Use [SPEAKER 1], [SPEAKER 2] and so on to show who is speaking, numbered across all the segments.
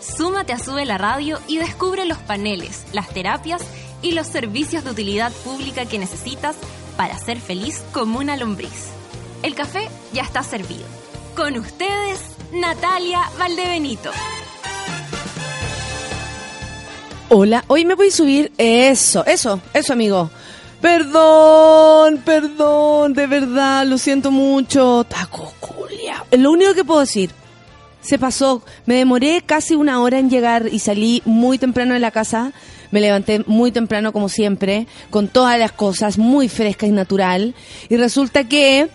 [SPEAKER 1] Súmate a Sube la Radio y descubre los paneles, las terapias y los servicios de utilidad pública que necesitas para ser feliz como una lombriz. El café ya está servido. Con ustedes, Natalia Valdebenito.
[SPEAKER 2] Hola, hoy me voy a subir eso, eso, eso amigo. Perdón, perdón, de verdad, lo siento mucho. Taco culia. Lo único que puedo decir, se pasó. Me demoré casi una hora en llegar y salí muy temprano de la casa. Me levanté muy temprano como siempre, con todas las cosas, muy fresca y natural. Y resulta que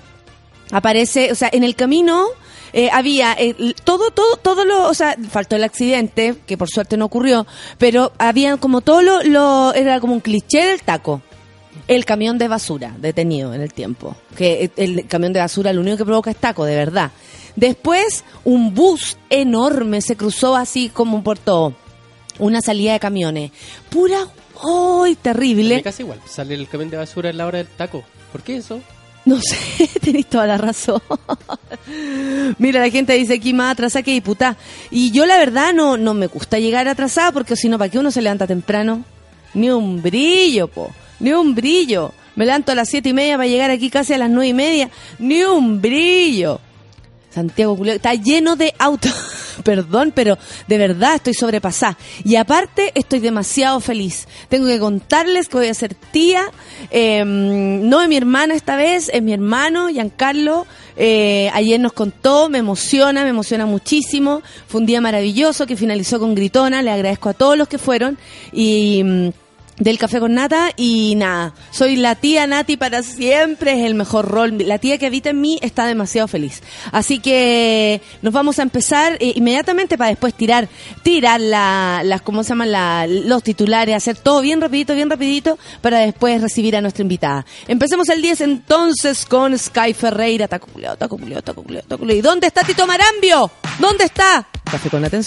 [SPEAKER 2] aparece, o sea, en el camino eh, había eh, todo, todo, todo lo, o sea, faltó el accidente, que por suerte no ocurrió, pero había como todo lo, lo era como un cliché del taco. El camión de basura detenido en el tiempo. Que el camión de basura lo único que provoca es taco, de verdad. Después, un bus enorme se cruzó así como por todo. Una salida de camiones. Pura, ¡ay, terrible!
[SPEAKER 3] Casi igual, sale el camión de basura en la hora del taco. ¿Por qué eso?
[SPEAKER 2] No sé, tenéis toda la razón. Mira, la gente dice aquí más atrasada que diputada. Y yo la verdad no, no me gusta llegar atrasada porque si no, ¿para qué uno se levanta temprano? Ni un brillo, po. Ni un brillo. Me levanto a las siete y media para llegar aquí casi a las nueve y media. Ni un brillo. Santiago Julio, está lleno de autos. Perdón, pero de verdad estoy sobrepasada. Y aparte estoy demasiado feliz. Tengo que contarles que voy a ser tía. Em, no es mi hermana esta vez, es mi hermano, Giancarlo. Eh, ayer nos contó, me emociona, me emociona muchísimo. Fue un día maravilloso que finalizó con Gritona. Le agradezco a todos los que fueron. Y mm, del café con nata y nada, soy la tía Nati para siempre, es el mejor rol. La tía que habita en mí está demasiado feliz. Así que nos vamos a empezar eh, inmediatamente para después tirar, tirar la, las, ¿cómo se llaman? La, los titulares, hacer todo bien rapidito, bien rapidito para después recibir a nuestra invitada. Empecemos el 10 entonces con Sky Ferreira, tacuculeo, tacuculeo, tacuculeo, tacuculeo. ¿Y dónde está Tito Marambio? ¿Dónde está? Café con nata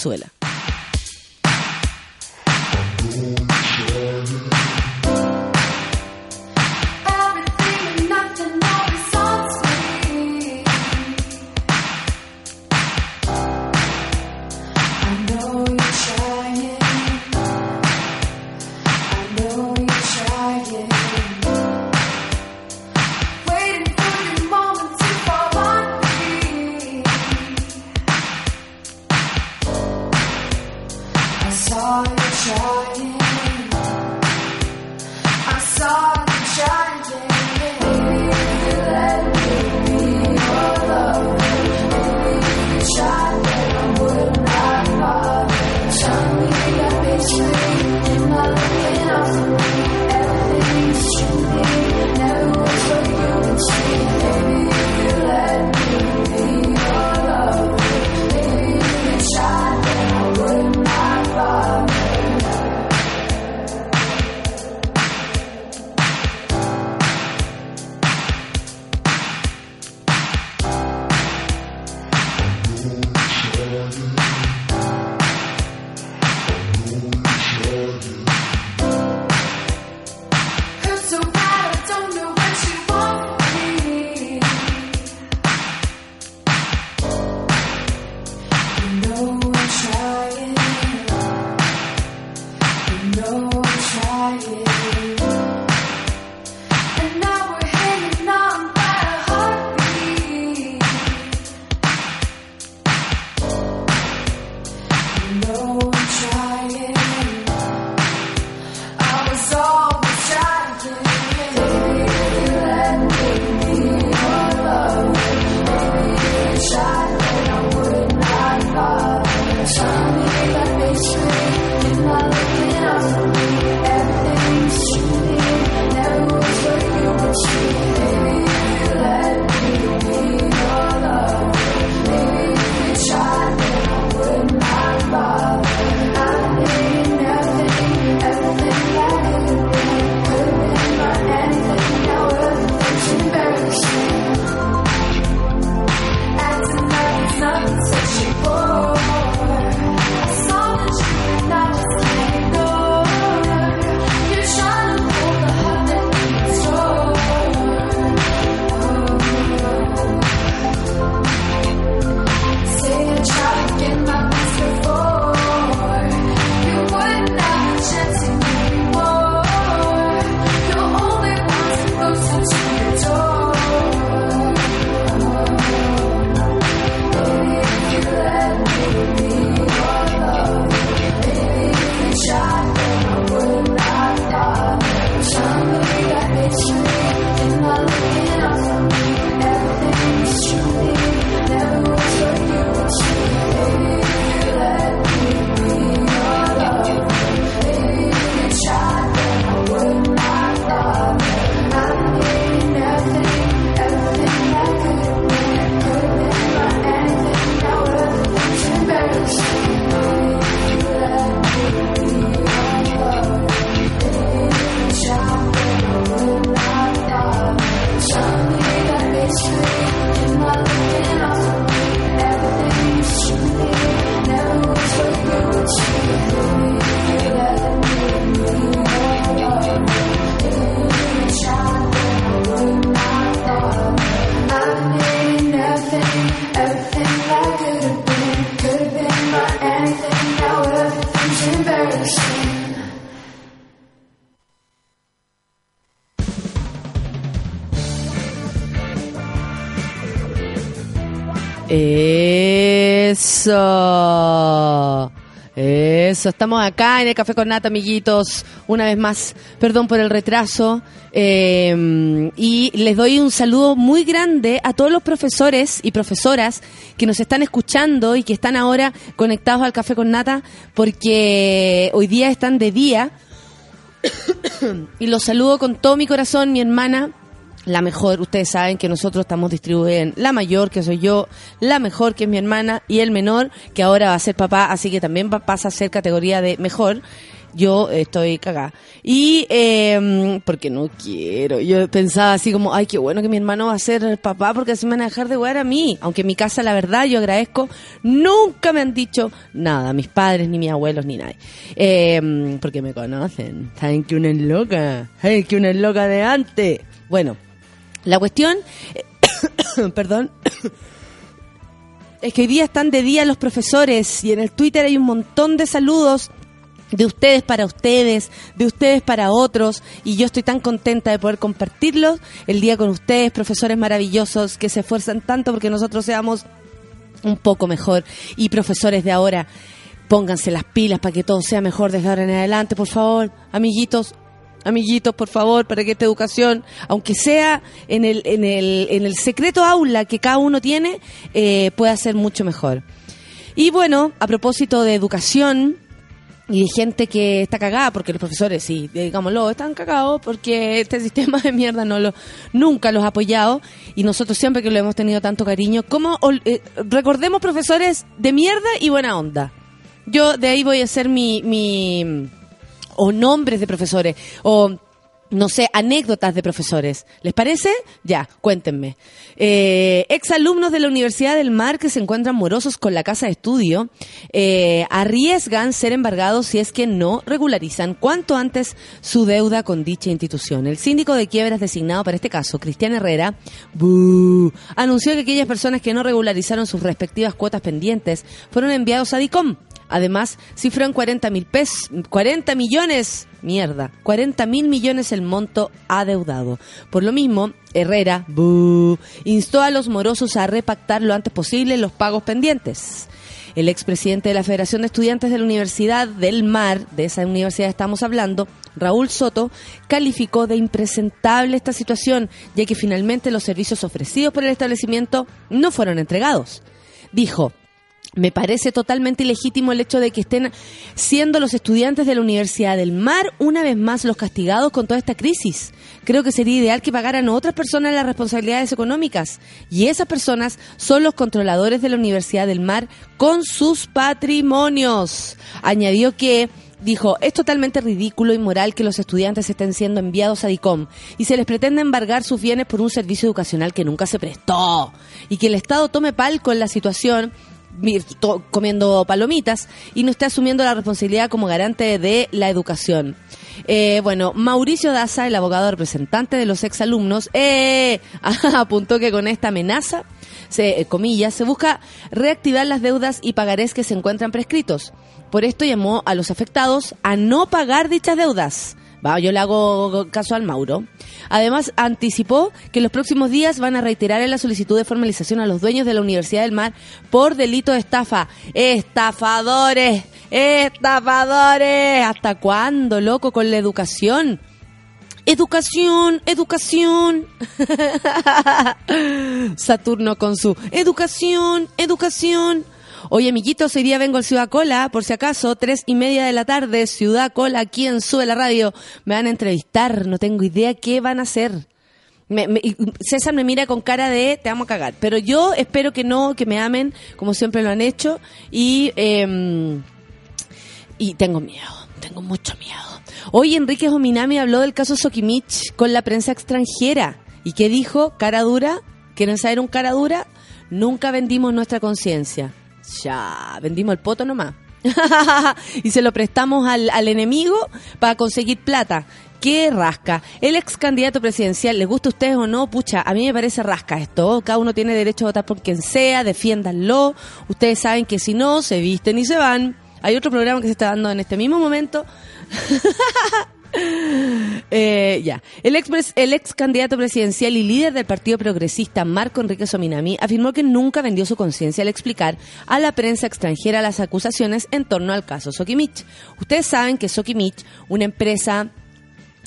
[SPEAKER 2] Estamos acá en el Café con Nata, amiguitos. Una vez más, perdón por el retraso. Eh, y les doy un saludo muy grande a todos los profesores y profesoras que nos están escuchando y que están ahora conectados al Café con Nata, porque hoy día están de día. y los saludo con todo mi corazón, mi hermana, la mejor, ustedes saben que nosotros estamos distribuidos en la mayor, que soy yo, la mejor, que es mi hermana, y el menor, que ahora va a ser papá, así que también va, pasa a ser categoría de mejor. Yo estoy cagada. Y, eh, porque no quiero. Yo pensaba así como, ay, qué bueno que mi hermano va a ser papá porque así me van a dejar de jugar a mí. Aunque en mi casa, la verdad, yo agradezco, nunca me han dicho nada, mis padres, ni mis abuelos, ni nadie. Eh, porque me conocen. Saben que una es loca. Saben que una es loca de antes. Bueno, la cuestión, perdón, es que hoy día están de día los profesores y en el Twitter hay un montón de saludos de ustedes para ustedes, de ustedes para otros, y yo estoy tan contenta de poder compartirlos el día con ustedes, profesores maravillosos que se esfuerzan tanto porque nosotros seamos un poco mejor y profesores de ahora. Pónganse las pilas para que todo sea mejor desde ahora en adelante, por favor, amiguitos, amiguitos, por favor, para que esta educación, aunque sea en el, en el, en el secreto aula que cada uno tiene, eh, pueda ser mucho mejor. Y bueno, a propósito de educación y de gente que está cagada, porque los profesores, sí, digámoslo, están cagados porque este sistema de mierda no lo, nunca los ha apoyado y nosotros siempre que lo hemos tenido tanto cariño, como eh, recordemos profesores de mierda y buena onda. Yo de ahí voy a hacer mi, mi o nombres de profesores, o no sé, anécdotas de profesores. ¿Les parece? Ya, cuéntenme. Eh, exalumnos de la Universidad del Mar que se encuentran morosos con la casa de estudio eh, arriesgan ser embargados si es que no regularizan cuanto antes su deuda con dicha institución. El síndico de quiebras designado para este caso, Cristian Herrera, anunció que aquellas personas que no regularizaron sus respectivas cuotas pendientes fueron enviados a DICOM Además, cifró 40 mil pesos, 40 millones, mierda, 40 mil millones el monto adeudado. Por lo mismo, Herrera instó a los morosos a repactar lo antes posible los pagos pendientes. El expresidente de la Federación de Estudiantes de la Universidad del Mar, de esa universidad estamos hablando, Raúl Soto, calificó de impresentable esta situación, ya que finalmente los servicios ofrecidos por el establecimiento no fueron entregados. Dijo, me parece totalmente ilegítimo el hecho de que estén siendo los estudiantes de la Universidad del Mar una vez más los castigados con toda esta crisis. Creo que sería ideal que pagaran otras personas las responsabilidades económicas. Y esas personas son los controladores de la Universidad del Mar con sus patrimonios. Añadió que dijo, es totalmente ridículo y moral que los estudiantes estén siendo enviados a DICOM y se les pretende embargar sus bienes por un servicio educacional que nunca se prestó y que el Estado tome palco en la situación comiendo palomitas y no está asumiendo la responsabilidad como garante de la educación. Eh, bueno, Mauricio Daza, el abogado representante de los exalumnos, eh, apuntó que con esta amenaza, se, eh, comillas, se busca reactivar las deudas y pagarés que se encuentran prescritos. Por esto llamó a los afectados a no pagar dichas deudas. Va, yo le hago caso al Mauro. Además, anticipó que en los próximos días van a reiterar en la solicitud de formalización a los dueños de la Universidad del Mar por delito de estafa. ¡Estafadores! ¡Estafadores! ¿Hasta cuándo, loco, con la educación? Educación, educación. Saturno con su educación, educación. Oye, amiguitos, hoy día vengo al Ciudad Cola, por si acaso, tres y media de la tarde, Ciudad Cola, aquí en Sube la Radio. Me van a entrevistar, no tengo idea qué van a hacer. César me mira con cara de te vamos a cagar, pero yo espero que no, que me amen, como siempre lo han hecho, y, em, y tengo miedo, tengo mucho miedo. Hoy Enrique Jominami habló del caso Sokimich con la prensa extranjera. ¿Y qué dijo? Cara dura. ¿Quieren saber un cara dura? Nunca vendimos nuestra conciencia. Ya, vendimos el poto nomás. y se lo prestamos al, al enemigo para conseguir plata. ¡Qué rasca! El ex candidato presidencial, ¿les gusta a ustedes o no? Pucha, a mí me parece rasca esto. Cada uno tiene derecho a votar por quien sea, defiéndanlo. Ustedes saben que si no, se visten y se van. Hay otro programa que se está dando en este mismo momento. Eh, ya. El ex, el ex candidato presidencial y líder del Partido Progresista, Marco Enrique Sominami, afirmó que nunca vendió su conciencia al explicar a la prensa extranjera las acusaciones en torno al caso Sokimich. Ustedes saben que Sokimich, una empresa,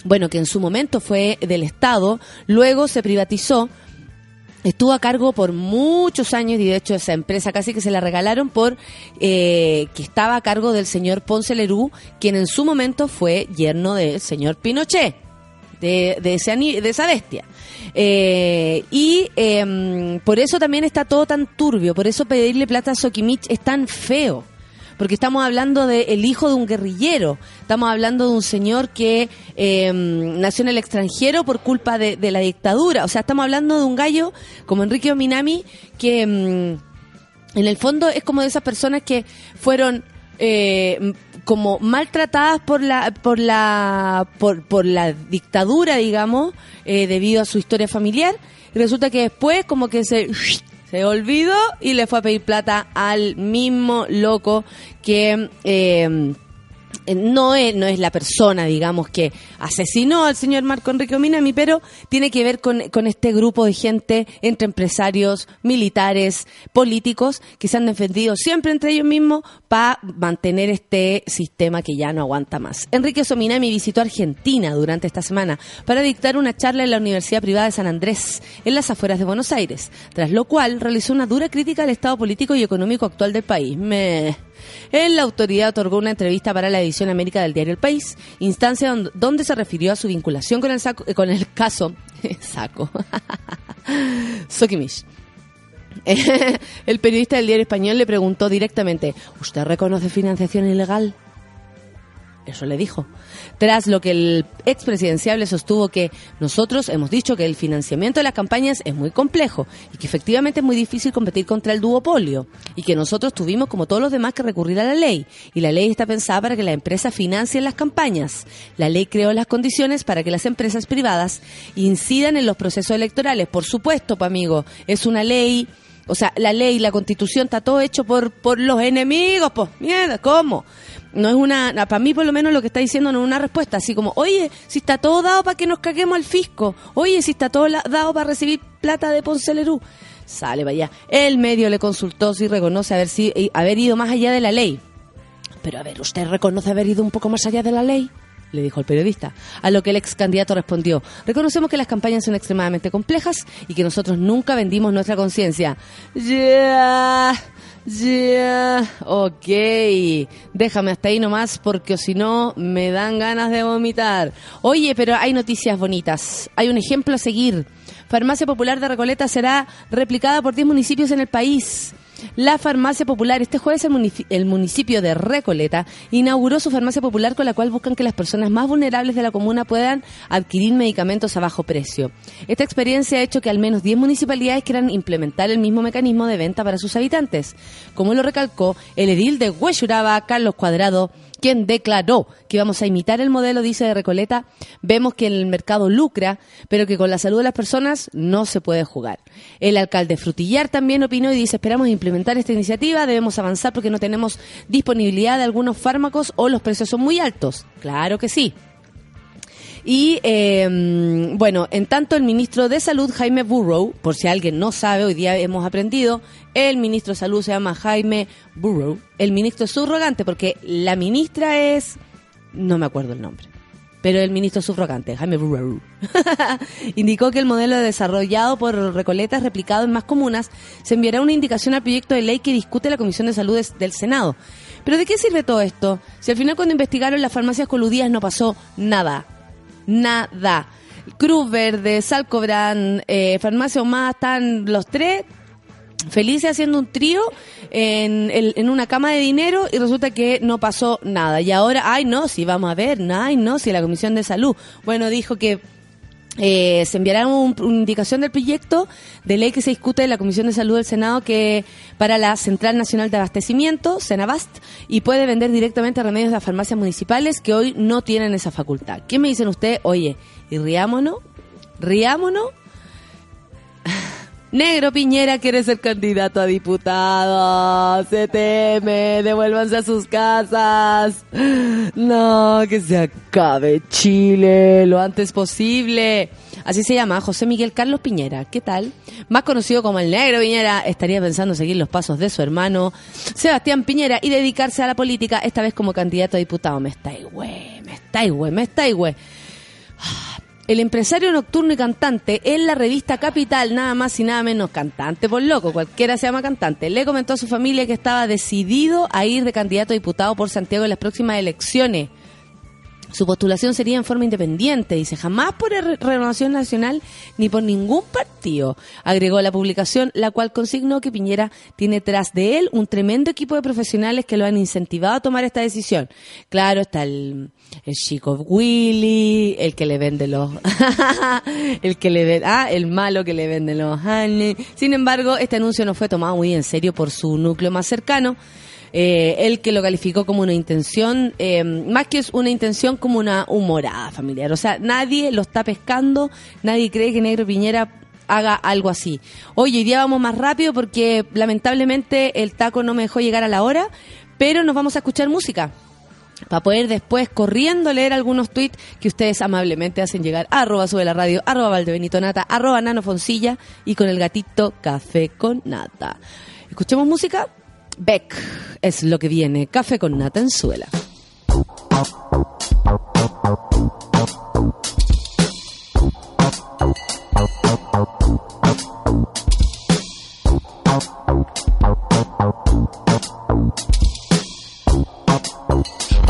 [SPEAKER 2] bueno, que en su momento fue del Estado, luego se privatizó, Estuvo a cargo por muchos años y de hecho esa empresa casi que se la regalaron por eh, que estaba a cargo del señor Ponce Lerú, quien en su momento fue yerno del señor Pinochet, de, de, ese, de esa bestia. Eh, y em, por eso también está todo tan turbio, por eso pedirle plata a Sokimich es tan feo. Porque estamos hablando del el hijo de un guerrillero, estamos hablando de un señor que eh, nació en el extranjero por culpa de, la dictadura. O sea, estamos hablando de un gallo como Enrique Ominami que mm, en el fondo es como de esas personas que fueron eh, como maltratadas por la por la por, por la dictadura, digamos, eh, debido a su historia familiar. Y resulta que después como que se se olvidó y le fue a pedir plata al mismo loco que eh, no es, no es la persona, digamos, que asesinó al señor Marco Enrique Ominami, pero tiene que ver con, con este grupo de gente entre empresarios, militares, políticos, que se han defendido siempre entre ellos mismos para mantener este sistema que ya no aguanta más. Enrique Sominami visitó Argentina durante esta semana para dictar una charla en la Universidad Privada de San Andrés, en las afueras de Buenos Aires, tras lo cual realizó una dura crítica al estado político y económico actual del país. Me... La autoridad otorgó una entrevista para la edición América del diario El País, instancia don- donde se refirió a su vinculación con el, saco- eh, con el caso saco Sokimich. El periodista del diario español le preguntó directamente, ¿usted reconoce financiación ilegal? Eso le dijo. Tras lo que el expresidenciable sostuvo que nosotros hemos dicho que el financiamiento de las campañas es muy complejo y que efectivamente es muy difícil competir contra el duopolio y que nosotros tuvimos como todos los demás que recurrir a la ley y la ley está pensada para que las empresas financien las campañas. La ley creó las condiciones para que las empresas privadas incidan en los procesos electorales. Por supuesto, pa amigo, es una ley o sea, la ley, la constitución está todo hecho por, por los enemigos, pues, mierda, ¿cómo? No es una, para mí por lo menos lo que está diciendo no es una respuesta, así como, oye, si está todo dado para que nos caguemos al fisco, oye, si está todo dado para recibir plata de Ponce Lerú, sale para allá. El medio le consultó si reconoce haber, si, eh, haber ido más allá de la ley. Pero a ver, ¿usted reconoce haber ido un poco más allá de la ley? Le dijo el periodista. A lo que el ex candidato respondió, reconocemos que las campañas son extremadamente complejas y que nosotros nunca vendimos nuestra conciencia. Ya, ya, ok. Déjame hasta ahí nomás porque si no me dan ganas de vomitar. Oye, pero hay noticias bonitas. Hay un ejemplo a seguir. Farmacia Popular de Recoleta será replicada por 10 municipios en el país. La Farmacia Popular, este jueves el, munici- el municipio de Recoleta inauguró su farmacia popular con la cual buscan que las personas más vulnerables de la comuna puedan adquirir medicamentos a bajo precio. Esta experiencia ha hecho que al menos 10 municipalidades quieran implementar el mismo mecanismo de venta para sus habitantes, como lo recalcó el edil de Huechuraba, Carlos Cuadrado, quien declaró que vamos a imitar el modelo, dice de Recoleta, vemos que el mercado lucra, pero que con la salud de las personas no se puede jugar. El alcalde Frutillar también opinó y dice, esperamos implementar esta iniciativa, debemos avanzar porque no tenemos disponibilidad de algunos fármacos o los precios son muy altos. Claro que sí. Y eh, bueno, en tanto el ministro de Salud, Jaime Burrow, por si alguien no sabe, hoy día hemos aprendido, el ministro de Salud se llama Jaime Burrow, el ministro es subrogante porque la ministra es, no me acuerdo el nombre, pero el ministro subrogante, Jaime Burrow, indicó que el modelo desarrollado por Recoleta es replicado en más comunas, se enviará una indicación al proyecto de ley que discute la Comisión de Salud del Senado. Pero ¿de qué sirve todo esto? Si al final cuando investigaron las farmacias coludidas no pasó nada nada. Cruz Verde, Salcobran, eh, Farmacia Omada, están los tres felices haciendo un trío en, en una cama de dinero y resulta que no pasó nada. Y ahora, ay no, si vamos a ver, ay no, si la Comisión de Salud, bueno, dijo que eh, se enviará un- una indicación del proyecto de ley que se discute en la Comisión de Salud del Senado que para la Central Nacional de Abastecimiento, Senabast, y puede vender directamente remedios de las farmacias municipales que hoy no tienen esa facultad. ¿Qué me dicen ustedes? Oye, y riámonos, riámonos. Negro Piñera quiere ser candidato a diputado. Se teme, devuélvanse a sus casas. No, que se acabe Chile lo antes posible. Así se llama José Miguel Carlos Piñera. ¿Qué tal? Más conocido como el Negro Piñera, estaría pensando seguir los pasos de su hermano Sebastián Piñera y dedicarse a la política, esta vez como candidato a diputado. Me está güey, me está güey, me está güey. El empresario nocturno y cantante en la revista Capital, nada más y nada menos cantante por loco, cualquiera se llama cantante, le comentó a su familia que estaba decidido a ir de candidato a diputado por Santiago en las próximas elecciones. Su postulación sería en forma independiente, dice, jamás por Renovación Nacional ni por ningún partido. Agregó la publicación, la cual consignó que Piñera tiene tras de él un tremendo equipo de profesionales que lo han incentivado a tomar esta decisión. Claro, está el, chico Willy, el que le vende los, el que le vende, ah, el malo que le vende los Sin embargo, este anuncio no fue tomado muy en serio por su núcleo más cercano eh, él que lo calificó como una intención, eh, más que es una intención, como una humorada familiar. O sea, nadie lo está pescando, nadie cree que Negro Piñera haga algo así. Oye, hoy día vamos más rápido porque lamentablemente el taco no me dejó llegar a la hora, pero nos vamos a escuchar música para poder después corriendo leer algunos tweets que ustedes amablemente hacen llegar a arroba sube la radio, arroba valdebenito nata, arroba nano foncilla y con el gatito café con nata. ¿Escuchemos música? Beck es lo que viene. Café con nata en suela.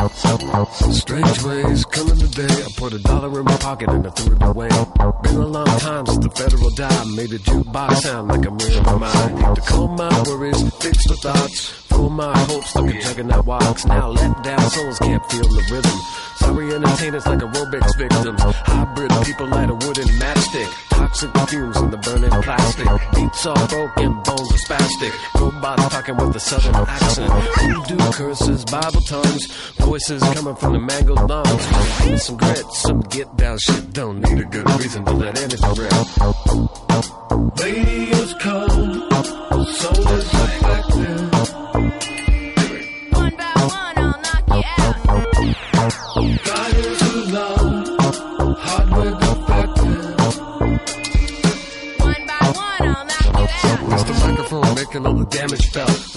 [SPEAKER 4] Strange ways coming today. I put a dollar in my pocket and I threw it away. Been a long time since the federal dime made a jukebox sound like mirror in my mind. To calm my worries, fix the thoughts, full my hopes like a juggernaut walks. Now let down souls can't feel the rhythm. Sorry entertainers like aerobics victims. Hybrid people light a wooden matchstick. Toxic fumes in the burning plastic. Beats all broken, bones are spastic. Robots talking with a southern accent. Voodoo curses, Bible tongues. Voices coming from the mangled lungs. Some grit, some get down shit. Don't need a good reason to let anything rip. Radio's cold, so.
[SPEAKER 5] One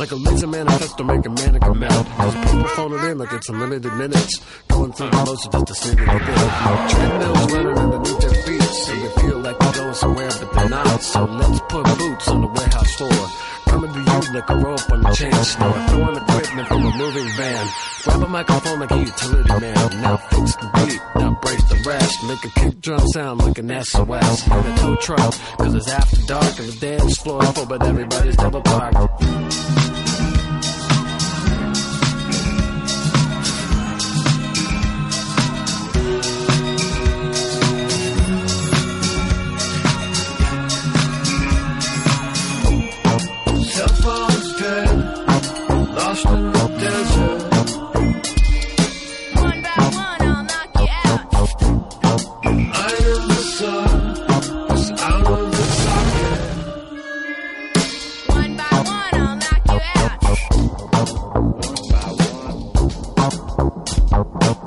[SPEAKER 4] like a laser manifesto, make a mannequin melt. There's people phoning in like it's unlimited minutes. Going through the motions just to see what they feel. Treadmills running underneath their feet. So they feel like they're going somewhere, but they're not. So let's put boots on the warehouse floor. Coming to you like a rope on a chain store. Throwing equipment from a moving van. Grab a microphone like a utility man. Now fix the beat, now brace the rest. Make a kick drum sound like an SOS. In a tow truck, cause it's after dark and the dance floor full, but everybody's double parked.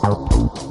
[SPEAKER 5] help.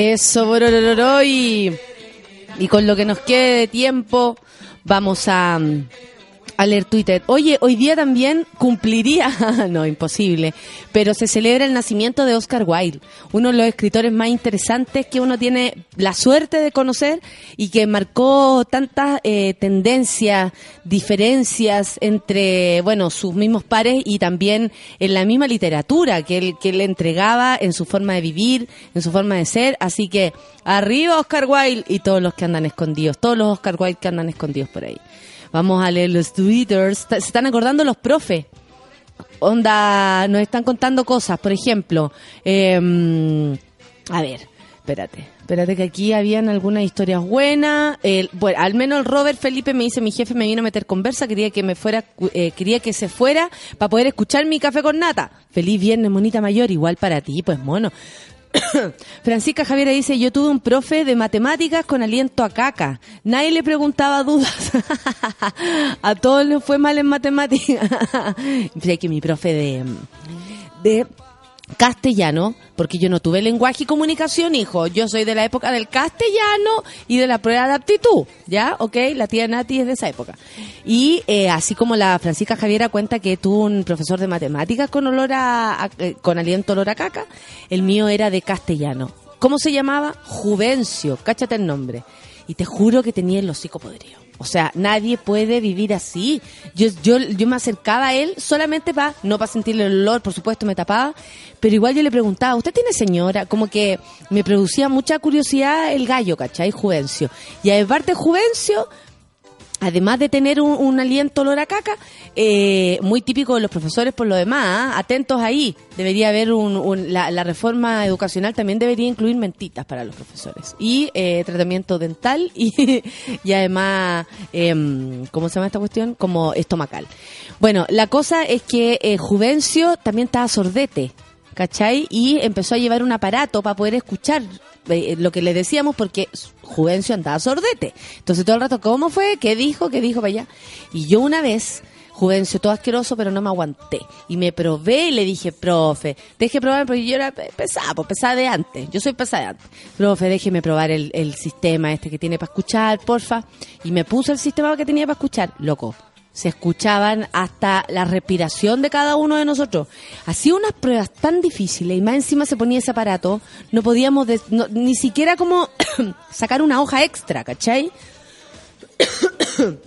[SPEAKER 2] Eso, bororororo, y, y con lo que nos quede de tiempo, vamos a, mm, a leer Twitter. Oye, hoy día también cumpliría, no, imposible, pero se celebra el nacimiento de Oscar Wilde, uno de los escritores más interesantes que uno tiene la suerte de conocer y que marcó tantas eh, tendencias, diferencias entre, bueno, sus mismos pares y también en la misma literatura que él, entregaba en su forma de vivir, en su forma de ser. Así que arriba Oscar Wilde y todos los que andan escondidos, todos los Oscar Wilde que andan escondidos por ahí. Vamos a leer los twitters. Se están acordando los profes. Onda, nos están contando cosas. Por ejemplo, em, a ver, espérate. Espérate que aquí habían algunas historias buenas. Bueno, al menos el Robert Felipe me dice, mi jefe me vino a meter conversa, quería que me fuera, eh, quería que se fuera para poder escuchar mi café con nata. Feliz viernes, monita mayor, igual para ti, pues mono. Francisca Javiera dice, yo tuve un profe de matemáticas con aliento a caca. Nadie le preguntaba dudas. a todos les fue mal en matemáticas. Que mi profe de, de castellano, porque yo no tuve lenguaje y comunicación, hijo. Yo soy de la época del castellano y de la prueba de aptitud, ¿ya? ¿Ok? La tía Nati es de esa época. Y eh, así como la Francisca Javiera cuenta que tuvo un profesor de matemáticas con olor a, eh, con aliento olor a caca, el mío era de castellano. ¿Cómo se llamaba? Juvencio, cáchate el nombre. Y te juro que tenía el hocico podrido. O sea, nadie puede vivir así. Yo, yo, yo me acercaba a él solamente para, no para sentirle el olor, por supuesto me tapaba, pero igual yo le preguntaba, ¿usted tiene señora? Como que me producía mucha curiosidad el gallo, ¿cachai? Juvencio. Y aparte Juvencio, además de tener un, aliento olor a caca, eh, muy típico de los profesores por lo demás, ¿ah? atentos ahí. Debería haber un, un- la, la reforma educacional también debería incluir mentitas para los profesores y eh, tratamiento dental y, y además, em, ¿cómo se llama esta cuestión? Como estomacal. Bueno, la cosa es que eh, Juvencio también estaba sordete. ¿cachai? Y empezó a llevar un aparato para poder escuchar eh, lo que le decíamos porque Juvencio andaba sordete. Entonces todo el rato, ¿cómo fue? ¿Qué dijo? ¿Qué dijo para allá? Y yo una vez, Juvencio, todo asqueroso, pero no me aguanté. Y me probé y le dije, profe, deje probar, porque yo era pe- pesada, pues pesada de antes. Yo soy pesada de antes. Profe, déjeme probar el, el sistema este que tiene para escuchar, porfa. Y me puso el sistema que tenía para escuchar. Loco, se escuchaban hasta la respiración de cada uno de nosotros. Hacía unas pruebas tan difíciles y más encima se ponía ese aparato, no podíamos des- no- ni siquiera como sacar una hoja extra, ¿cachai?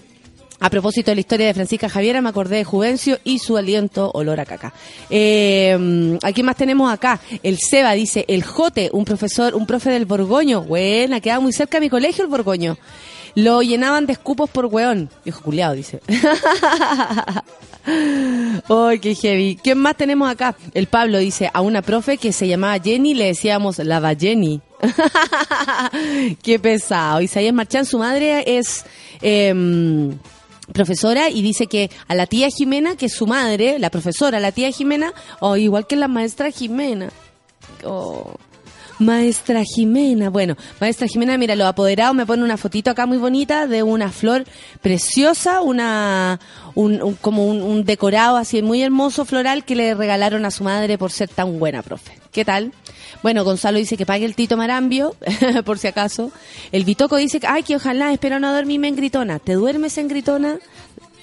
[SPEAKER 2] A propósito de la historia de Francisca Javiera, me acordé de Juvencio y su aliento olor a caca. Eh, ¿A quién más tenemos acá? El Seba dice, el Jote, un profesor, un profe del Borgoño. Buena, quedaba muy cerca de mi colegio el Borgoño. Lo llenaban de escupos por weón. Viejo culiado, dice. ¡Ay, qué heavy! ¿Quién más tenemos acá? El Pablo dice, a una profe que se llamaba Jenny le decíamos la Jenny. ¡Qué pesado! Isaías Marchán, su madre es... em, profesora y dice que a la tía Jimena, que es su madre, la profesora, la tía Jimena, o igual que la maestra Jimena. Oh. Maestra Jimena, bueno, maestra Jimena, mira, los apoderados me ponen una fotito acá muy bonita de una flor preciosa, una un, un- como un, un decorado así muy hermoso floral que le regalaron a su madre por ser tan buena, profe. ¿Qué tal? Bueno, Gonzalo dice que pague el Tito Marambio, por si acaso. El Bitoco dice ay, que ojalá, espero no dormirme en gritona. ¿Te duermes en gritona?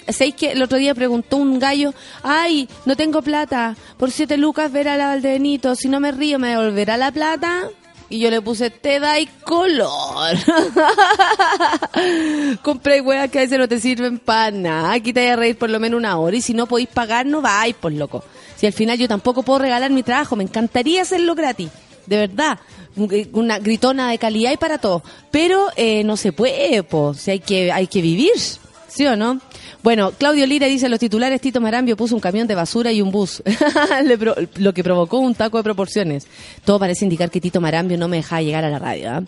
[SPEAKER 2] ¿Sabéis que el otro día preguntó un gallo, ay, no tengo plata, por siete lucas ver a la Valdebenito, si no me río me devolverá la plata? Y yo le puse, te dais color. Compré huevas que a veces no te sirven para nada. Aquí te voy a reír por lo menos una hora. Y si no podéis pagar, no vais, pues loco. Si al final yo tampoco puedo regalar mi trabajo, me encantaría hacerlo gratis. De verdad. Una gritona de calidad y para todos. Pero eh, no se puede, pues. Si hay que, hay que vivir. ¿Sí o no? Bueno, Claudio Lira dice los titulares, Tito Marambio puso un camión de basura y un bus, lo que provocó un taco de proporciones. Todo parece indicar que Tito Marambio no me dejaba llegar a la radio. ¿ah?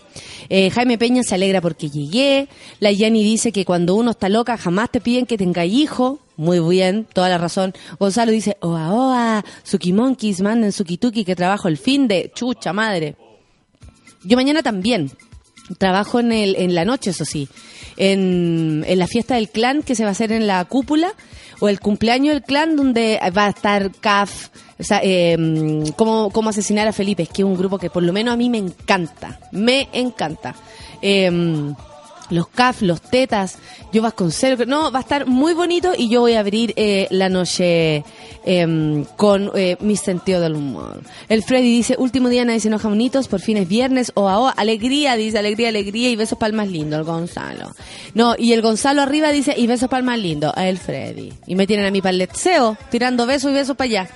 [SPEAKER 2] Eh, Jaime Peña se alegra porque llegué. La Yanni dice que cuando uno está loca jamás te piden que tenga hijo. Muy bien, toda la razón. Gonzalo dice, oa oa, Suki Monkeys, manden Suki Tuki que trabajo el fin de chucha madre. Yo mañana también. trabajo en, el, en la noche, eso sí, en, la fiesta del clan que se va a hacer en la cúpula, o el cumpleaños del clan donde va a estar CAF, o sea, eh, cómo, cómo asesinar a Felipe, es que es un grupo que por lo menos a mí me encanta, me encanta. Eh, los CAF, los tetas, yo Vasconcelos, no, va a estar muy bonito y yo voy a abrir eh, la noche em, con eh, mi sentido del humor. El Freddy dice, último día nadie se enoja bonitos, por fin es viernes, o a alegría, dice, alegría, alegría y besos palmas lindo, el Gonzalo. No, y el Gonzalo arriba dice, y besos palmas lindo, el Freddy. Y me tienen a mi paletseo, tirando besos y besos para allá.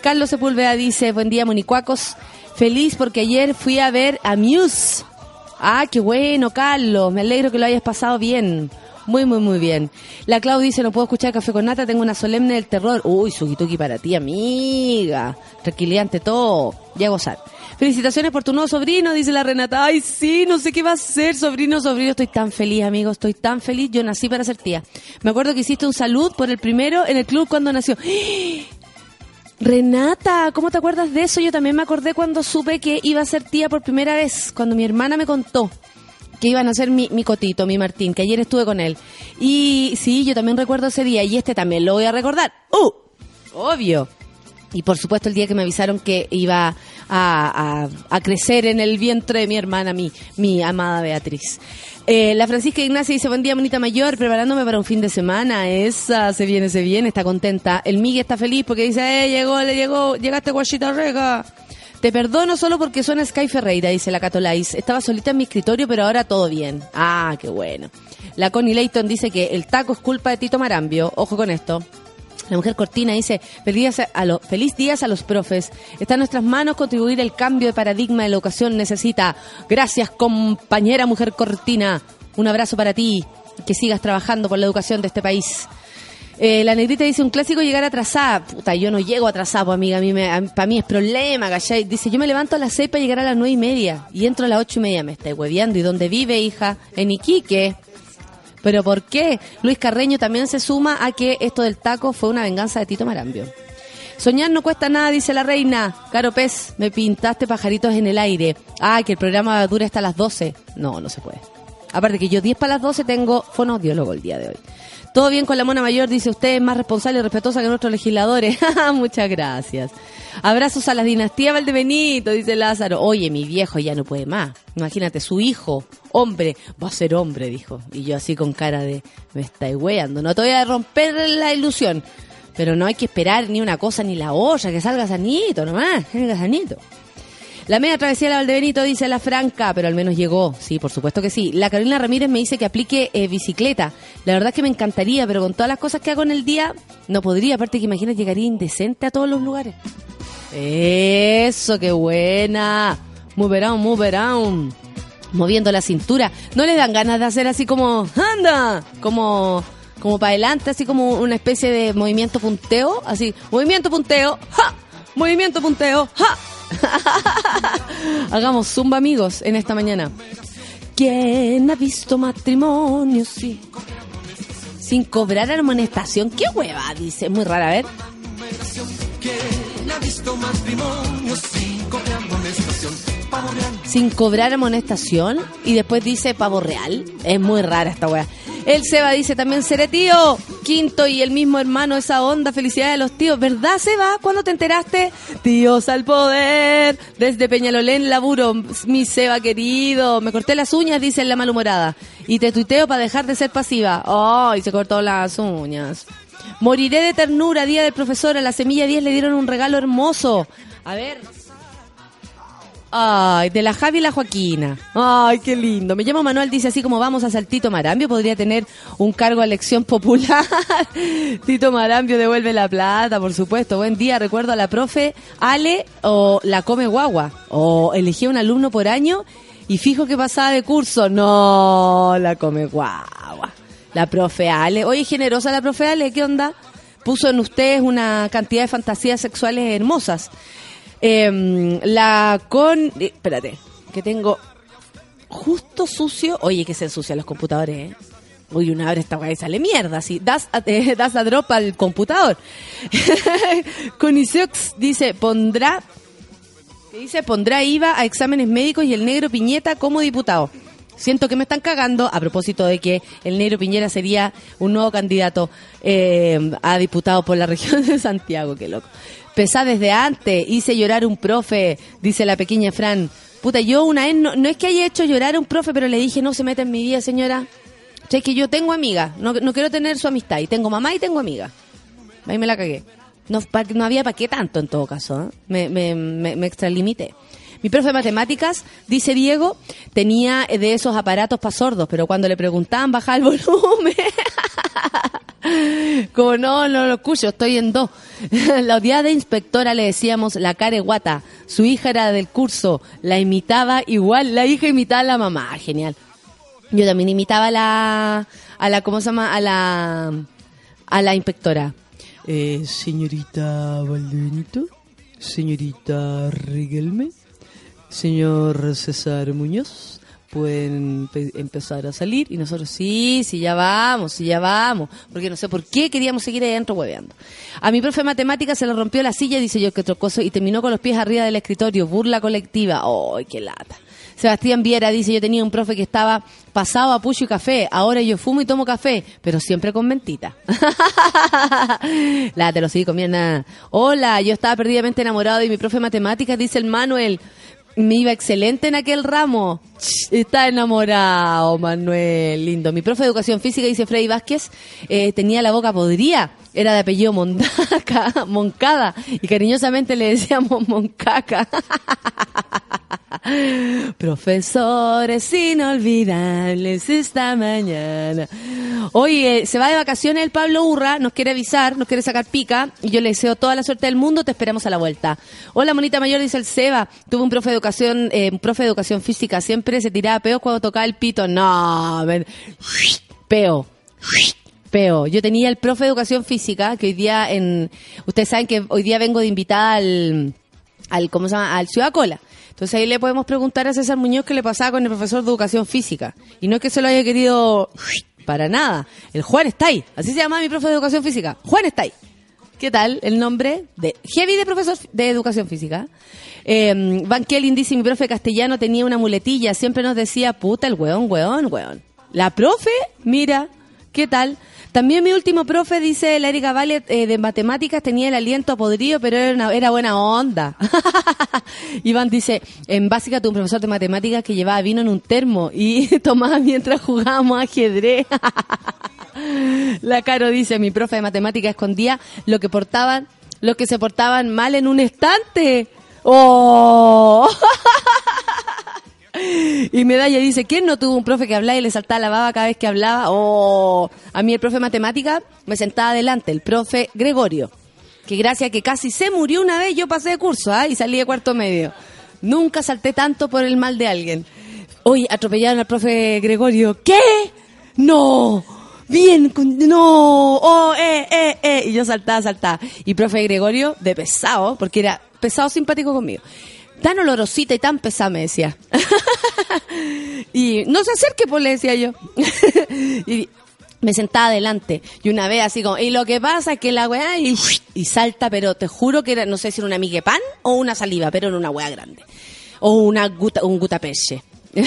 [SPEAKER 2] Carlos Sepúlveda dice, buen día, monicuacos, feliz porque ayer fui a ver a Muse. Ah, qué bueno, Carlos. Me alegro que lo hayas pasado bien. Muy, muy, muy bien. La Clau dice, no puedo escuchar Café con Nata, tengo una solemne del terror. Uy, Sugituki para ti, amiga. Tranquilidad ante todo. Ya gozar. Felicitaciones por tu nuevo sobrino, dice la Renata. Ay, sí, no sé qué va a ser, sobrino, sobrino. Estoy tan feliz, amigo, estoy tan feliz. Yo nací para ser tía. Me acuerdo que hiciste un salud por el primero en el club cuando nació. Renata, ¿cómo te acuerdas de eso? Yo también me acordé cuando supe que iba a ser tía por primera vez, cuando mi hermana me contó que iban a ser mi, mi cotito, mi Martín, que ayer estuve con él. Y sí, yo también recuerdo ese día y este también lo voy a recordar. ¡Uh! Obvio. Y por supuesto el día que me avisaron que iba a, a- a crecer en el vientre de mi hermana, mi, mi amada Beatriz. Eh, la Francisca Ignacia dice, buen día, bonita mayor, preparándome para un fin de semana. Esa, se viene, se viene, está contenta. El Miguel está feliz porque dice, eh, llegó, le llegó, llegaste guachita rega. Te perdono solo porque suena Sky Ferreira, dice la Catolais. Estaba solita en mi escritorio, pero ahora todo bien. Ah, qué bueno. La Connie Layton dice que el taco es culpa de Tito Marambio. Ojo con esto. La mujer Cortina dice, feliz a, lo- feliz días a los profes. Está en nuestras manos contribuir el cambio de paradigma de la educación necesita. Gracias, compañera mujer Cortina. Un abrazo para ti. Que sigas trabajando por la educación de este país. Eh, la negrita dice, un clásico llegar atrasada. Puta, yo no llego atrasada, pues amiga. A mí me, para mí es problema, ¿cachai? Dice, yo me levanto a las seis para llegar a las nueve y media. Y entro a las ocho y media. Me estáis hueveando. ¿Y dónde vive, hija? En Iquique. ¿Pero por qué? Luis Carreño también se suma a que esto del taco fue una venganza de Tito Marambio. Soñar no cuesta nada, dice la reina. Caro Pez, me pintaste pajaritos en el aire. Ah, que el programa dura hasta las 12. No, no se puede. Aparte que yo 10 para las 12 tengo fonoaudiólogo el día de hoy. Todo bien con la mona mayor, dice usted, es más responsable y respetuosa que nuestros legisladores. Muchas gracias. Abrazos a las dinastías Valdebenito, dice Lázaro. Oye, mi viejo ya no puede más. Imagínate, su hijo, hombre, va a ser hombre, dijo. Y yo así con cara de, me estáis weando. No te voy a romper la ilusión. Pero no hay que esperar ni una cosa ni la otra, que salga sanito nomás, que salga sanito. La media travesía de la Valdebenito dice la Franca, pero al menos llegó. Sí, por supuesto que sí. La Carolina Ramírez me dice que aplique eh, bicicleta. La verdad es que me encantaría, pero con todas las cosas que hago en el día, no podría. Aparte que imaginas, llegaría indecente a todos los lugares. Eso, qué buena. Move around, move around. Moviendo la cintura. ¿No les dan ganas de hacer así como, anda? Como, como para adelante, así como una especie de movimiento punteo. Así, movimiento punteo, ¡ja! Movimiento punteo, ¡ja! Hagamos zumba amigos en esta mañana. ¿Quién ha visto matrimonio sin, sin cobrar amonestación? ¿Qué hueva? Dice, muy rara, a ver. Sin cobrar amonestación y después dice pavo real. Es muy rara esta wea. El Seba dice también seré tío. Quinto y el mismo hermano, esa onda, felicidades a los tíos. ¿Verdad, Seba? ¿Cuándo te enteraste? Tíos al poder. Desde Peñalolén laburo. Mi Seba querido. Me corté las uñas, dice la malhumorada. Y te tuiteo para dejar de ser pasiva. Ay, se cortó las uñas. Moriré de ternura, día del profesor. A la semilla 10 le dieron un regalo hermoso. A ver. Ay, de la Javi y la Joaquina. Ay, qué lindo. Me llamo Manuel, dice así como vamos a Saltito Marambio, podría tener un cargo a elección popular. Tito Marambio devuelve la plata, por supuesto. Buen día, recuerdo a la profe Ale o la come guagua. O elegí un alumno por año y fijo que pasaba de curso. No, la come guagua. La profe Ale. Oye, generosa la profe Ale, ¿qué onda? Puso en ustedes una cantidad de fantasías sexuales hermosas. Em, la con... eh, espérate, que tengo justo sucio. Oye, que se ensucian los computadores, ¿eh? Uy, una abre esta weá y sale mierda, así. Das, eh, das a drop al computador. Coniseux dice, pondrá... dice, pondrá IVA a exámenes médicos y el negro Piñeta como diputado. Siento que me están cagando a propósito de que el negro Piñera sería un nuevo candidato eh, a diputado por la región de Santiago, qué loco. Pesá desde antes, hice llorar un profe, dice la pequeña Fran. Puta, yo una vez, no, es que haya hecho llorar a un profe, pero le dije, no se meta en mi vida, señora. O sea, es que yo tengo amiga, no, no quiero tener su amistad, y tengo mamá y tengo amiga. Ahí me la cagué. No, no había para qué tanto en todo caso, ¿eh? me, me, me, me extralimité. Mi profe de matemáticas, dice Diego, tenía de esos aparatos para sordos, pero cuando le preguntaban bajar el volumen, como no, no lo escucho, estoy en dos. La odiada inspectora le decíamos la care guata, su hija era del curso, la imitaba igual, la hija imitaba a la mamá, Ah, genial. Yo también imitaba a la, a la, ¿cómo se llama? A la, a la inspectora. Eh, señorita Valdebenito, señorita Rigelme, señor César Muñoz, pueden pe- empezar a salir y nosotros sí, sí ya vamos, sí ya vamos, porque no sé por qué queríamos seguir ahí adentro hueveando. A mi profe de se le rompió la silla, dice yo que otro coso, y terminó con los pies arriba del escritorio, burla colectiva. ¡Ay, qué lata! Sebastián Viera dice, yo tenía un profe que estaba pasado a pucho y café, ahora yo fumo y tomo café, pero siempre con mentita. La te lo sigo comiendo. Hola, yo estaba perdidamente enamorado de mi profe de matemáticas, dice el Manuel. Me iba excelente en aquel ramo. Está enamorado, Manuel. Lindo. Mi profe de educación física, dice Freddy Vázquez, eh, tenía la boca podría. Era de apellido Mondaca, Moncada. Y cariñosamente le decíamos Moncaca. Profesores inolvidables esta mañana. Oye, se va de vacaciones el Pablo Urra, nos quiere avisar, nos quiere sacar pica, y yo le deseo toda la suerte del mundo, te esperamos a la vuelta. Hola, monita mayor, dice el Seba, tuve un profe de educación, eh, un profe de educación física, siempre se tiraba peos cuando tocaba el pito. No, peo. Peo. Yo tenía el profe de educación física, que hoy día en, ustedes saben que hoy día vengo de invitada al, al, ¿cómo se llama? Al Ciudad Cola. Entonces ahí le podemos preguntar a César Muñoz qué le pasaba con el profesor de educación física. Y no es que se lo haya querido para nada. El Juan está ahí. Así se llama mi profe de educación física. Juan está ahí. ¿Qué tal el nombre? de Heavy de profesor de educación física. Eh, Van Kelly dice, mi profe castellano tenía una muletilla. Siempre nos decía, puta, el weón, weón, weón. La profe, mira, ¿qué tal? También mi último profe, dice la Erika Valle, eh, de matemáticas, tenía el aliento podrido, pero era, una- era buena onda. Iván dice, en básica tuve un profesor de matemáticas que llevaba vino en un termo y tomaba mientras jugábamos ajedrez. La Caro dice, mi profe de matemáticas escondía lo que portaban, los que se portaban mal en un estante. ¡Oh! Y Medalla dice, ¿quién no tuvo un profe que hablaba y le saltaba la baba cada vez que hablaba? Oh, a mí el profe de matemática me sentaba adelante, el profe Gregorio, que gracias que casi se murió una vez, yo pasé de curso ¿ah? y salí de cuarto medio. Nunca salté tanto por el mal de alguien. Hoy atropellaron al profe Gregorio. ¿Qué? No. Bien, no, oh, eh, eh, eh. Y yo saltaba, saltaba. Y profe Gregorio, de pesado, porque era pesado simpático conmigo. Tan olorosita y tan pesada, me decía. y no se acerque, pues le decía yo. y me sentaba adelante. Y una vez así como, y lo que pasa es que la weá, y, salta, pero te juro que era, no sé si era una migue pan o una saliva, pero era una weá grande. O una guta, un gutaperche.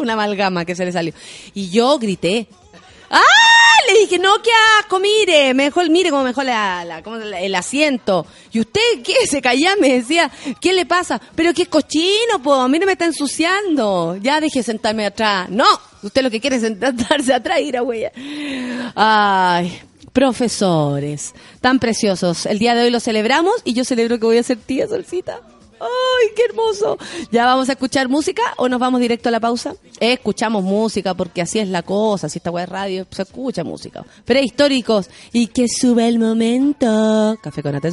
[SPEAKER 2] una amalgama que se le salió. Y yo grité. ¡Ah! Le dije, no, qué asco, mire, mejor, mire cómo mejor la, el asiento. Y usted, ¿qué? Se callaba, me decía, ¿qué le pasa? Pero qué cochino, po, mire, me está ensuciando. Ya dejé sentarme atrás. No, usted lo que quiere es sentarse atrás ir a huella. Ay, profesores, tan preciosos. El día de hoy lo celebramos y yo celebro que voy a ser tía solcita. ¡Ay, qué hermoso! ¿Ya vamos a escuchar música o nos vamos directo a la pausa? Eh, escuchamos música porque así es la cosa. Si esta web es radio, se escucha música. Prehistóricos. Y que sube el momento. Café con Aten,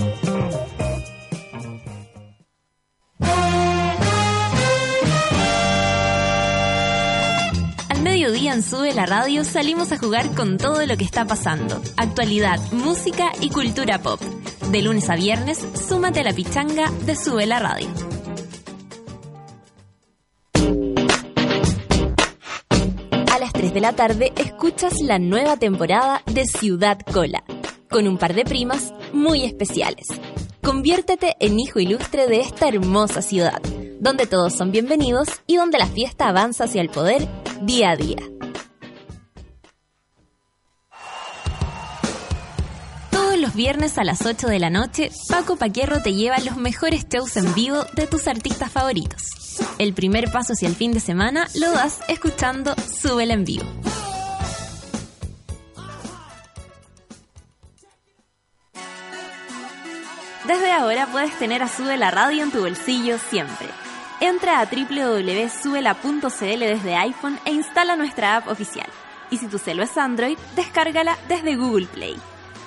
[SPEAKER 1] En Sube la Radio salimos a jugar con todo lo que está pasando. Actualidad, música y cultura pop. De lunes a viernes, súmate a la pichanga de Sube la Radio. A las 3 de la tarde escuchas la nueva temporada de Ciudad Cola, con un par de primas muy especiales. Conviértete en hijo ilustre de esta hermosa ciudad, donde todos son bienvenidos y donde la fiesta avanza hacia el poder día a día. Viernes a las 8 de la noche, Paco Paquierro te lleva los mejores shows en vivo de tus artistas favoritos. El primer paso hacia el fin de semana lo das escuchando Súbela en vivo. Desde ahora puedes tener a Sube la Radio en tu bolsillo siempre. Entra a www.subela.cl desde iPhone e instala nuestra app oficial. Y si tu celo es Android, descárgala desde Google Play.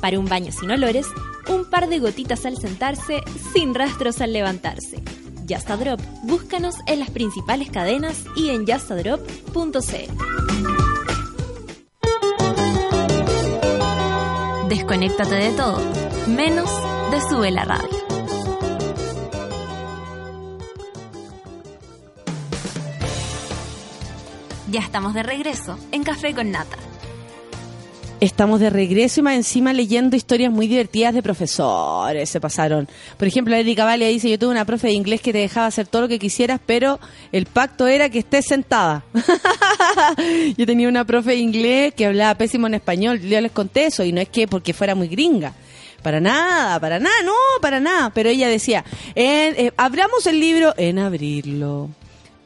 [SPEAKER 1] Para un baño sin olores, un par de gotitas al sentarse, sin rastros al levantarse. Just a Drop, búscanos en las principales cadenas y en justadrop.cl. Desconéctate de todo, menos de Sube la Radio. Ya estamos de regreso en Café con Nata.
[SPEAKER 2] Estamos de regreso y más encima leyendo historias muy divertidas de profesores, se pasaron. Por ejemplo, Erika Valle dice, yo tuve una profe de inglés que te dejaba hacer todo lo que quisieras, pero el pacto era que estés sentada. yo tenía una profe de inglés que hablaba pésimo en español, yo les conté eso, y no es que porque fuera muy gringa. Para nada, para nada, no, para nada. Pero ella decía, en- eh, abramos el libro en abrirlo.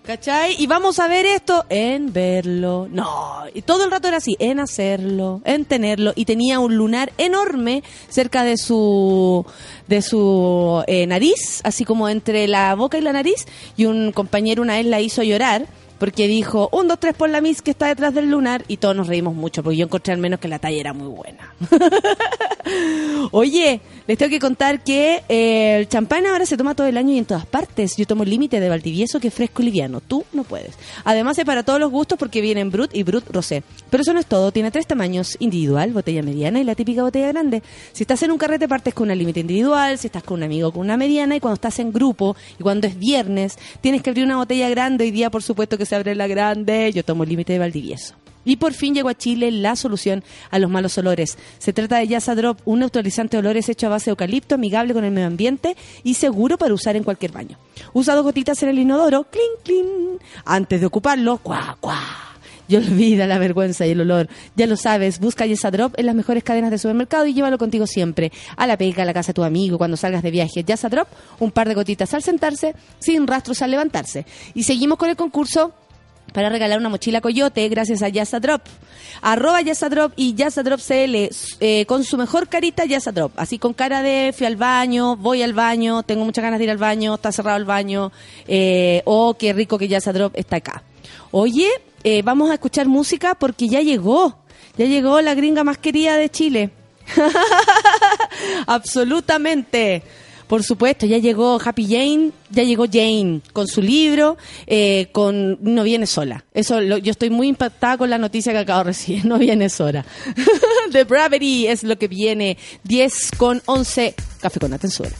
[SPEAKER 2] ¿Cachai? Y vamos a ver esto en verlo. No, y todo el rato era así, en hacerlo, en tenerlo. Y tenía un lunar enorme cerca de su, de su eh, nariz, así como entre la boca y la nariz. Y un compañero una vez la hizo llorar porque dijo, un, dos, tres por la Miss que está detrás del lunar. Y todos nos reímos mucho porque yo encontré al menos que la talla era muy buena. Oye, les tengo que contar que eh, el champán ahora se toma todo el año y en todas partes. Yo tomo el límite de Valdivieso que es fresco y liviano. Tú no puedes. Además es para todos los gustos porque vienen Brut y Brut Rosé. Pero eso no es todo. Tiene tres tamaños. Individual, botella mediana y la típica botella grande. Si estás en un carrete partes con una límite individual. Si estás con un amigo con una mediana. Y cuando estás en grupo y cuando es viernes tienes que abrir una botella grande. Hoy día por supuesto que abre la grande. Yo tomo el límite de Valdivieso. Y por fin llegó a Chile la solución a los malos olores. Se trata de Yasa Drop, un neutralizante de olores hecho a base de eucalipto, amigable con el medio ambiente y seguro para usar en cualquier baño. Usa dos gotitas en el inodoro, clink, clink. Antes de ocuparlo, cuá, cuá. Y olvida la vergüenza y el olor. Ya lo sabes, busca Yesa Drop en las mejores cadenas de supermercado y llévalo contigo siempre. A la pega, a la casa de tu amigo, cuando salgas de viaje. Yesa Drop, un par de gotitas al sentarse, sin rastros al levantarse. Y seguimos con el concurso para regalar una mochila coyote gracias a Yasa Drop. Arroba Yasa Drop y Yasa Drop CL eh, con su mejor carita Yasa Drop. Así con cara de fui al baño, voy al baño, tengo muchas ganas de ir al baño, está cerrado el baño, eh, oh, qué rico que Yasa Drop está acá. Oye, eh, vamos a escuchar música porque ya llegó, ya llegó la gringa más querida de Chile. Absolutamente.
[SPEAKER 6] Por supuesto, ya llegó Happy Jane, ya llegó Jane con su libro, eh, con No viene sola. Eso, lo- yo estoy muy impactada con la noticia que acabo de recibir. No viene sola. The Bravery es lo que viene. 10 con 11. Café con Atensura.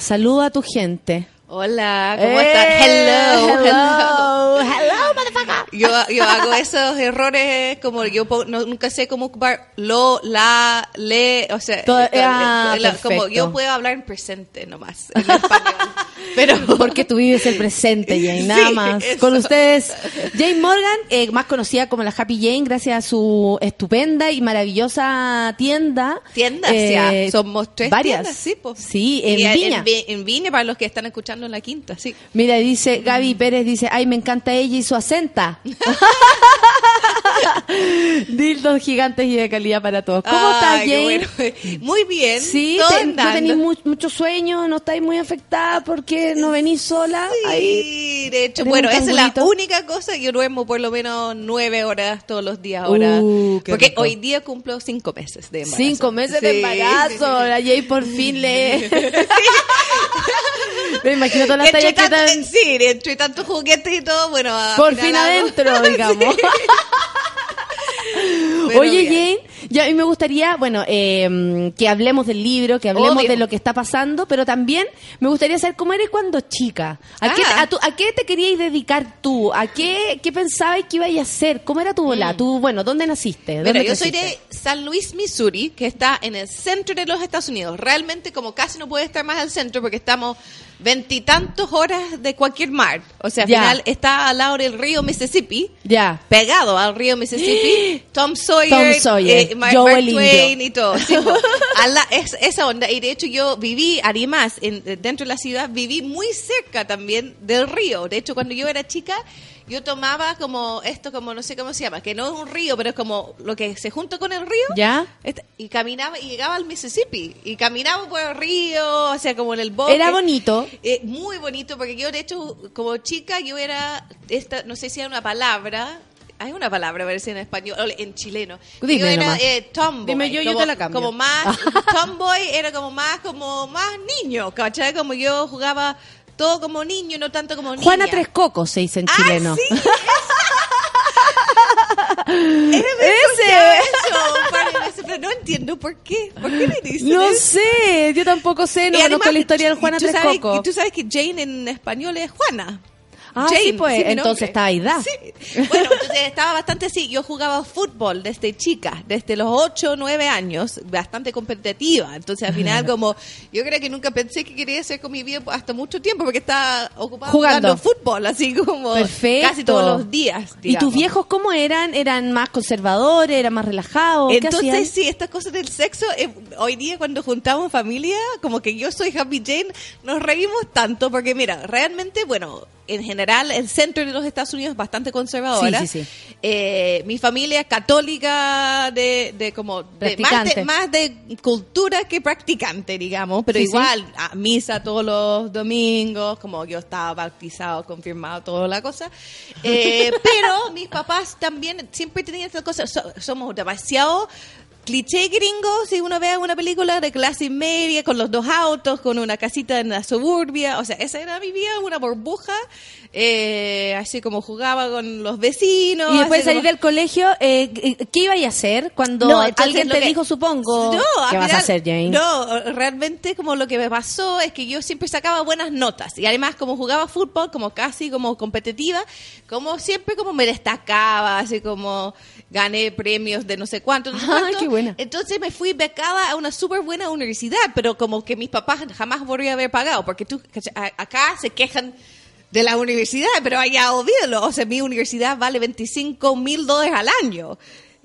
[SPEAKER 6] Saluda a tu gente.
[SPEAKER 7] Hola, ¿cómo
[SPEAKER 6] Eh,
[SPEAKER 7] están? Hello,
[SPEAKER 6] hello, hello.
[SPEAKER 7] Yo, yo hago esos errores como yo no- nunca sé cómo ocupar lo, la, le, o sea,
[SPEAKER 6] Todo-
[SPEAKER 7] eh,
[SPEAKER 6] ah,
[SPEAKER 7] la- como yo puedo hablar en presente nomás, en español. Pero
[SPEAKER 6] Porque tú vives el presente, Jane, nada
[SPEAKER 7] Sí,
[SPEAKER 6] más.
[SPEAKER 7] eso.
[SPEAKER 6] Con ustedes, Jane Morgan, eh, más conocida como la Happy Jane, gracias a su estupenda y maravillosa tienda.
[SPEAKER 7] tiendas,
[SPEAKER 6] Eh,
[SPEAKER 7] ya, somos tres
[SPEAKER 6] varias.
[SPEAKER 7] tiendas, sí, po.
[SPEAKER 6] Sí, en
[SPEAKER 7] Y
[SPEAKER 6] Viña.
[SPEAKER 7] Vi- En, Viña, para los que están escuchando en la quinta, sí.
[SPEAKER 6] Mira, dice Gaby Pérez, dice, ay, me encanta ella y su acenta. Dildos gigantes y de calidad para todos. ¿Cómo estás,
[SPEAKER 7] Ay,
[SPEAKER 6] Jane?
[SPEAKER 7] bueno. Muy bien.
[SPEAKER 6] Sí, te- no tenéis mu- mucho sueño, no estáis muy afectada porque no venís sola. Ahí.
[SPEAKER 7] Sí, de hecho,
[SPEAKER 6] ¿Eres
[SPEAKER 7] bueno, esa es la única cosa. Yo duermo por lo menos nueve horas todos los días ahora.
[SPEAKER 6] Uh,
[SPEAKER 7] porque
[SPEAKER 6] rico.
[SPEAKER 7] hoy día cumplo cinco meses de embarazo.
[SPEAKER 6] Cinco meses de embarazo.
[SPEAKER 7] sí.
[SPEAKER 6] La Jay por fin le. Me imagino todas las tallas que están
[SPEAKER 7] sí, entre tantos juguetes y todo, bueno.
[SPEAKER 6] por fin
[SPEAKER 7] hago-
[SPEAKER 6] adentro, digamos.
[SPEAKER 2] Oye. Jane, ya a mí me gustaría, bueno, eh, que hablemos del libro, que hablemos
[SPEAKER 7] Obvio.
[SPEAKER 2] de lo que está pasando, pero también me gustaría saber cómo eres cuando chica. ¿A, qué,
[SPEAKER 7] Ah.
[SPEAKER 2] a, tu- a qué te querías dedicar tú? ¿A qué, qué pensabas que ibas a hacer? ¿Cómo era tu bola? Tú, bueno, ¿dónde naciste? ¿Dónde
[SPEAKER 7] Mira, Mm. yo soy de San Luis, Missouri, que está en el centro de los Estados Unidos. Realmente, como casi no puede estar más al centro, porque estamos veintitantos horas de cualquier mar. O sea, al final está al lado del río Mississippi.
[SPEAKER 2] Ya.
[SPEAKER 7] Pegado al río Mississippi, Tom Sawyer,
[SPEAKER 2] Tom Sawyer,
[SPEAKER 7] eh, Mark, Twain y todo. Sí, po. A la- es- esa onda. Y de hecho yo viví, además, en, dentro de la ciudad, viví muy cerca también del río. De hecho, cuando yo era chica, yo tomaba como esto, como no sé cómo se llama, que no es un río, pero es como lo que se junta con el río.
[SPEAKER 2] ¿Ya?
[SPEAKER 7] Este- Y caminaba y llegaba al Mississippi. Y caminaba por el río, o sea, como en el bosque.
[SPEAKER 2] Era bonito.
[SPEAKER 7] Eh, muy bonito, porque yo, de hecho, como chica, yo era, esta, no sé si hay una palabra, hay una palabra, parece en español, en chileno.
[SPEAKER 2] Dime
[SPEAKER 7] yo era eh, tomboy.
[SPEAKER 2] Dime yo, yo
[SPEAKER 7] como,
[SPEAKER 2] te la cambio.
[SPEAKER 7] Como más, tomboy era como más, como más niño, ¿cachai? Como yo jugaba todo como niño, no tanto como niña.
[SPEAKER 2] Juana Tres Cocos se dice en
[SPEAKER 7] Ah,
[SPEAKER 2] chileno.
[SPEAKER 7] sí,
[SPEAKER 2] Ese.
[SPEAKER 7] eso, un par de veces, pero no entiendo por qué. ¿Por qué me dicen
[SPEAKER 2] No
[SPEAKER 7] eso?
[SPEAKER 2] sé, yo tampoco sé, no conozco la historia del
[SPEAKER 7] y
[SPEAKER 2] Juana Tres
[SPEAKER 7] sabes-
[SPEAKER 2] Cocos.
[SPEAKER 7] Y tú sabes que Jane en español es Juana.
[SPEAKER 2] Ah, sí, pues, entonces estaba ahí.
[SPEAKER 7] Sí. Bueno, entonces estaba bastante así. Yo jugaba fútbol desde chica, desde los 8 o 9 años, bastante competitiva. Entonces, al final, como yo creo que nunca pensé que quería hacer con mi vida hasta mucho tiempo porque estaba ocupada
[SPEAKER 2] Jugando.
[SPEAKER 7] jugando, fútbol, así como
[SPEAKER 2] Perfecto.
[SPEAKER 7] casi todos los días.
[SPEAKER 2] ¿Y tus
[SPEAKER 7] digamos.
[SPEAKER 2] viejos cómo eran? ¿Eran más conservadores? ¿Eran más relajados?
[SPEAKER 7] Entonces, sí, estas cosas del sexo, eh, hoy día cuando juntamos familia, como que yo soy Happy Jane, nos reímos tanto porque, mira, realmente, bueno, en general, el centro de los Estados Unidos es bastante conservadora.
[SPEAKER 2] Sí, sí, sí.
[SPEAKER 7] Eh, mi familia es católica de, de como, de, más, de, más de cultura que practicante, digamos, pero igual, a misa todos los domingos, como yo estaba bautizado, confirmado, toda la cosa. Eh, pero mis papás también siempre tenían esta cosa, so- somos demasiado cliché gringo, si uno ve una película de clase media, con los dos autos, con una casita en la suburbia, o sea, esa era mi vida, una burbuja, eh, así como jugaba con los vecinos.
[SPEAKER 2] Y después de salir
[SPEAKER 7] como-
[SPEAKER 2] del colegio, eh, ¿qué iba a hacer cuando
[SPEAKER 7] no, entonces
[SPEAKER 2] alguien te
[SPEAKER 7] que-
[SPEAKER 2] dijo, supongo,
[SPEAKER 7] No, al
[SPEAKER 2] ¿qué vas a
[SPEAKER 7] final-
[SPEAKER 2] hacer, Jane?
[SPEAKER 7] No, realmente como lo que me pasó es que yo siempre sacaba buenas notas y además como jugaba fútbol, como casi como competitiva, como siempre como me destacaba, así como gané premios de no sé cuánto. no sé cuánto.
[SPEAKER 2] Buena.
[SPEAKER 7] Entonces me fui becada a una súper buena universidad, pero como que mis papás jamás podrían haber pagado, porque tú, acá se quejan de la universidad, pero allá olvídalo, o sea, mi universidad vale 25 mil dólares al año.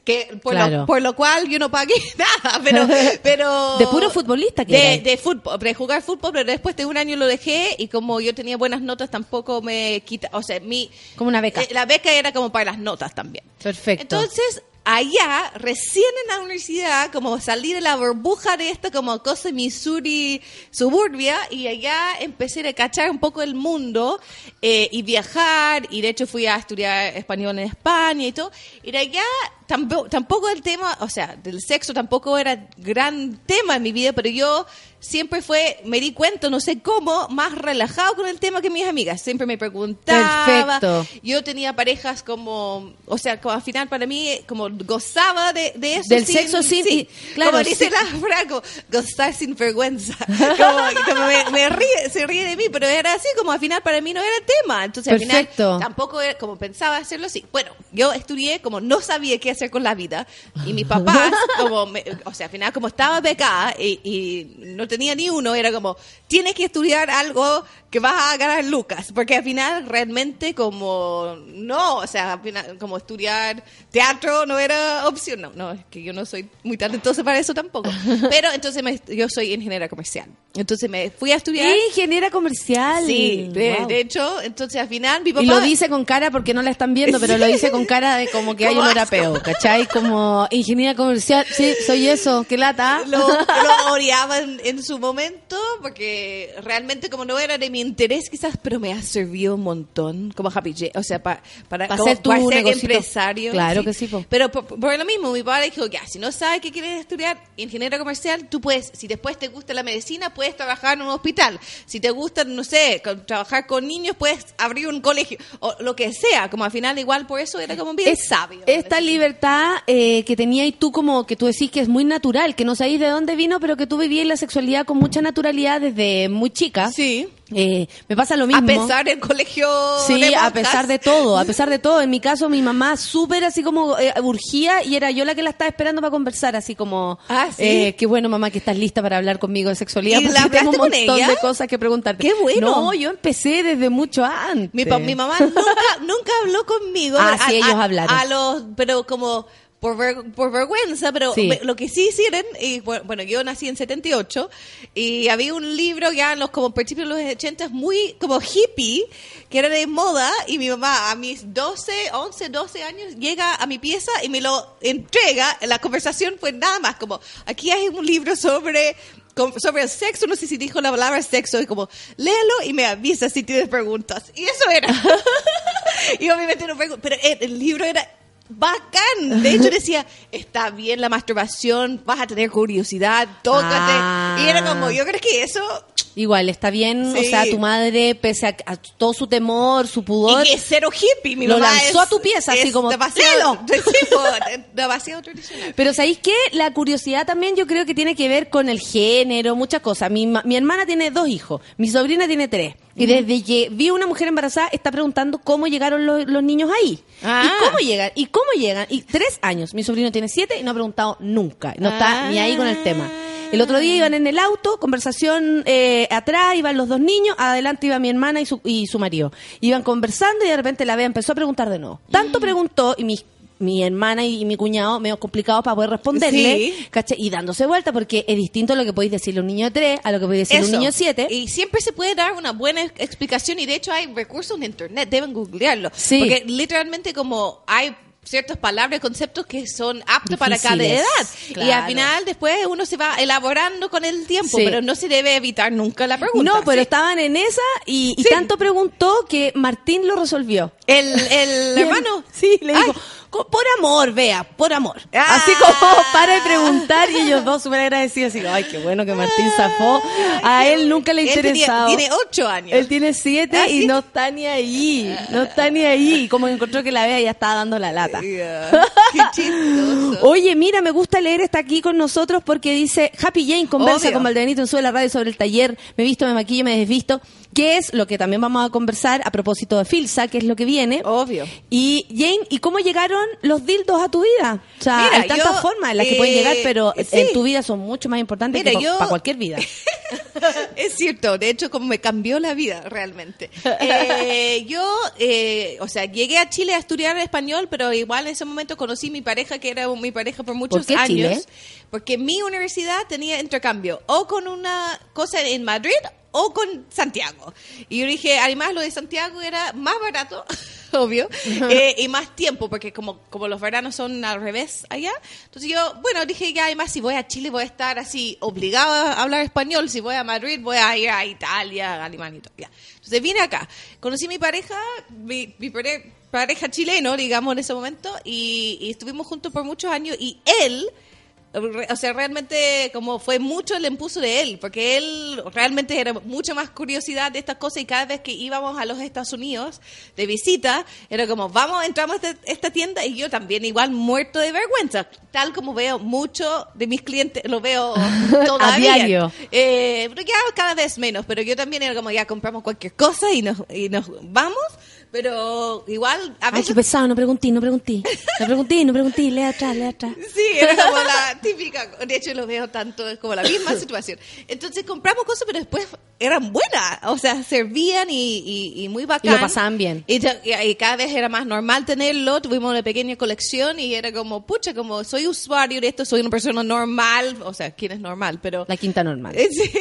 [SPEAKER 7] Que por,
[SPEAKER 2] Claro.
[SPEAKER 7] lo, por lo cual yo no pagué nada, pero... pero
[SPEAKER 2] De puro futbolista que
[SPEAKER 7] de, de fútbol, de jugar fútbol, pero después de un año lo dejé y como yo tenía buenas notas tampoco me quita, o sea, mi...
[SPEAKER 2] Como una beca.
[SPEAKER 7] eh, la beca era como para las notas también.
[SPEAKER 2] Perfecto.
[SPEAKER 7] Entonces, allá, recién en la universidad, como salí de la burbuja de esta como cosa Missouri suburbia, y allá empecé a cachar un poco el mundo eh, y viajar, y de hecho fui a estudiar español en España y todo, y de allá tampoco, tampoco el tema, o sea, del sexo tampoco era gran tema en mi vida, pero yo siempre fue, me di cuenta, no sé cómo, más relajado con el tema que mis amigas. Siempre me preguntaba.
[SPEAKER 2] Perfecto.
[SPEAKER 7] Yo tenía parejas como, o sea, como al final para mí, como gozaba de, de eso.
[SPEAKER 2] Del sexo sin- y- claro,
[SPEAKER 7] como dice
[SPEAKER 2] sí.
[SPEAKER 7] la Franco, gozar sin vergüenza. Como, como me, me ríe, se ríe de mí, pero era así, como al final para mí no era tema. Entonces al
[SPEAKER 2] Perfecto.
[SPEAKER 7] final tampoco era como pensaba hacerlo así. Bueno, yo estudié como no sabía qué hacer con la vida y mis papás, como, me- o sea, al final como estaba becada y, y no tenía ni uno, era como, tienes que estudiar algo que vas a ganar lucas, porque al final realmente como, no, o sea, al final como estudiar teatro no era opción, no, no, es que yo no soy muy talentosa para eso tampoco, pero entonces me- yo soy ingeniera comercial, entonces me fui a estudiar.
[SPEAKER 2] Ingeniera comercial.
[SPEAKER 7] Sí, de,
[SPEAKER 2] Wow.
[SPEAKER 7] de hecho, entonces al final mi papá...
[SPEAKER 2] Y lo dice con cara porque no la están viendo, pero lo dice con cara de como que hay un
[SPEAKER 7] asco.
[SPEAKER 2] horapeo, ¿cachai? Como ingeniera comercial, sí, soy eso, qué lata.
[SPEAKER 7] lo, lo en, en su momento porque realmente como no era de mi interés quizás, pero me ha servido un montón como Happy J. O sea, pa- para,
[SPEAKER 2] Pa'
[SPEAKER 7] como-
[SPEAKER 2] ser tu
[SPEAKER 7] para ser empresario.
[SPEAKER 2] Claro que sí, po.
[SPEAKER 7] Pero por, por lo mismo, mi padre dijo, ya, si no sabes qué quieres estudiar, ingeniero comercial, tú puedes, si después te gusta la medicina, puedes trabajar en un hospital. Si te gusta, no sé, con- trabajar con niños, puedes abrir un colegio. O lo que sea, como al final igual por eso era como bien
[SPEAKER 2] Es-
[SPEAKER 7] sabio.
[SPEAKER 2] Esta libertad eh, que tenías tú como que tú decís que es muy natural, que no sabéis de dónde vino, pero que tú vivías la sexualidad con mucha naturalidad desde muy chica.
[SPEAKER 7] Sí.
[SPEAKER 2] Eh, me pasa lo mismo.
[SPEAKER 7] A pesar del colegio
[SPEAKER 2] Sí,
[SPEAKER 7] de
[SPEAKER 2] a pesar de todo, a pesar de todo. En mi caso, mi mamá súper así como eh, urgía y era yo la que la estaba esperando para conversar, así como,
[SPEAKER 7] Ah, ¿sí?
[SPEAKER 2] eh, qué bueno mamá que estás lista para hablar conmigo de sexualidad,
[SPEAKER 7] ¿Y la
[SPEAKER 2] tengo un montón
[SPEAKER 7] ella?
[SPEAKER 2] de cosas que preguntarte.
[SPEAKER 7] ¡Qué bueno!
[SPEAKER 2] No, yo empecé desde mucho antes.
[SPEAKER 7] Mi, mi mamá nunca, nunca habló conmigo.
[SPEAKER 2] Ah, sí, ellos hablaron.
[SPEAKER 7] A los, pero como por, ver- por vergüenza, pero
[SPEAKER 2] Sí.
[SPEAKER 7] lo que sí hicieron, y bu- bueno, yo nací en 78 y había un libro ya en los como principios de los 80 muy como hippie, que era de moda y mi mamá a mis 12, 11, 12 años llega a mi pieza y me lo entrega. La conversación fue nada más como, aquí hay un libro sobre sobre el sexo, no sé si dijo la palabra sexo, y como, léelo y me avisa si tienes preguntas. Y eso era. y obviamente no pregunto, pero el libro era bacán. De hecho decía, está bien la masturbación, vas a tener curiosidad, tócate.
[SPEAKER 2] Ah.
[SPEAKER 7] Y era como, yo creo que eso,
[SPEAKER 2] Igual, está bien,
[SPEAKER 7] Sí.
[SPEAKER 2] o sea, tu madre, pese a, a todo su temor, su pudor,
[SPEAKER 7] y que es cero hippie. Mi
[SPEAKER 2] Lo
[SPEAKER 7] mamá
[SPEAKER 2] lanzó
[SPEAKER 7] es-
[SPEAKER 2] a tu pieza, así como,
[SPEAKER 7] demasiado, demasiado tradicional.
[SPEAKER 2] Pero ¿sabéis qué? La curiosidad también yo creo que tiene que ver con el género, muchas cosas. Mi, mi hermana tiene dos hijos, mi sobrina tiene tres. Y desde que vi una mujer embarazada está preguntando cómo llegaron los, los niños ahí.
[SPEAKER 7] Ah.
[SPEAKER 2] ¿Y cómo llegan? ¿Y cómo llegan? Y tres años. Mi sobrino tiene siete y no ha preguntado nunca. No está
[SPEAKER 7] Ah.
[SPEAKER 2] ni ahí con el tema. El otro día iban en el auto, conversación eh, atrás, iban los dos niños, adelante iba mi hermana y su, y su marido. Iban conversando y de repente la Bea empezó a preguntar de nuevo. Tanto preguntó y mi, mi hermana y, mi cuñado, medio complicados para poder responderle,
[SPEAKER 7] Sí.
[SPEAKER 2] ¿cachai? Y dándose vuelta, porque es distinto lo que podéis decirle a un niño de tres a lo que podéis decirle a un niño de siete.
[SPEAKER 7] Y siempre se puede dar una buena ex- explicación y de hecho hay recursos en internet, deben googlearlo.
[SPEAKER 2] Sí.
[SPEAKER 7] Porque literalmente como hay ciertas palabras, conceptos que son aptos para cada edad. Y al final después uno se va elaborando con el tiempo,
[SPEAKER 2] Sí.
[SPEAKER 7] pero no se debe evitar nunca la pregunta.
[SPEAKER 2] No, pero
[SPEAKER 7] ¿sí?
[SPEAKER 2] estaban en esa y, y
[SPEAKER 7] Sí.
[SPEAKER 2] tanto preguntó que Martín lo resolvió.
[SPEAKER 7] El, el hermano.
[SPEAKER 2] Sí, le dijo,
[SPEAKER 7] Ay.
[SPEAKER 2] "Co- por amor, vea, por amor.
[SPEAKER 7] Ah.
[SPEAKER 2] Así como para de preguntar y ellos dos súper agradecidos. Así, ay, qué bueno que Martín zafó. A él nunca le
[SPEAKER 7] Él tenía-
[SPEAKER 2] interesaba.
[SPEAKER 7] Tiene, ocho años.
[SPEAKER 2] Él tiene siete
[SPEAKER 7] ¿Ah,
[SPEAKER 2] y no está ni ahí. No está ni ahí. Como encontró que la vea ya estaba dando la lata.
[SPEAKER 7] Yeah. Qué chistoso.
[SPEAKER 2] Oye, mira, me gusta leer, está aquí con nosotros porque dice Happy Jane conversa
[SPEAKER 7] Obvio.
[SPEAKER 2] con Valdebenito en Sube la Radio sobre el taller, me he visto, me maquillo, me desvisto, que es lo que también vamos a conversar a propósito de Filsa, que es lo que viene.
[SPEAKER 7] Obvio.
[SPEAKER 2] Y Jane, ¿y cómo llegaron los dildos a tu vida? O sea,
[SPEAKER 7] Mira,
[SPEAKER 2] hay tantas
[SPEAKER 7] yo,
[SPEAKER 2] formas en las que
[SPEAKER 7] eh,
[SPEAKER 2] pueden llegar, pero
[SPEAKER 7] sí.
[SPEAKER 2] en tu vida son mucho más importantes
[SPEAKER 7] Mira,
[SPEAKER 2] que
[SPEAKER 7] yo-
[SPEAKER 2] para cualquier vida.
[SPEAKER 7] Es cierto, de hecho, como me cambió la vida realmente. Eh, yo, eh, o sea, llegué a Chile a estudiar español, pero igual en ese momento conocí mi pareja, que era mi pareja por muchos
[SPEAKER 2] qué
[SPEAKER 7] años.
[SPEAKER 2] Chile?
[SPEAKER 7] Porque mi universidad tenía intercambio, o con una cosa en Madrid o con Santiago. Y yo dije, además lo de Santiago era más barato, obvio, eh, y más tiempo, porque como, como los veranos son al revés allá. Entonces yo, bueno, dije, ya además si voy a Chile voy a estar así obligado a hablar español, si voy a Madrid voy a ir a Italia, a Alemania y todo. ya. Entonces vine acá, conocí a mi pareja, mi, mi pare- pareja chileno, digamos, en ese momento, y, y estuvimos juntos por muchos años, y él O sea, realmente como fue mucho el impulso de él, porque él realmente era mucha más curiosidad de estas cosas y cada vez que íbamos a los Estados Unidos de visita, era como, vamos, entramos a este- esta tienda y yo también igual muerto de vergüenza, tal como veo mucho de mis clientes, lo veo todavía.
[SPEAKER 2] diario.
[SPEAKER 7] Eh, pero ya cada vez menos, pero yo también era como, ya compramos cualquier cosa y nos, y nos vamos, pero igual a
[SPEAKER 2] Ay, qué pesado, no pregunté, no pregunté. No pregunté, no pregunté, lee atrás, lee atrás.
[SPEAKER 7] Sí, era como la típica, de hecho lo veo tanto, es como la misma situación. Entonces compramos cosas, pero después eran buenas, o sea, servían y, y, y muy bacán.
[SPEAKER 2] Y lo pasaban bien.
[SPEAKER 7] Y, cada vez era más normal tenerlo, tuvimos una pequeña colección y era como, pucha, como soy usuario de esto, soy una persona normal, o sea, ¿quién es normal? Pero...
[SPEAKER 2] La quinta normal.
[SPEAKER 7] Sí.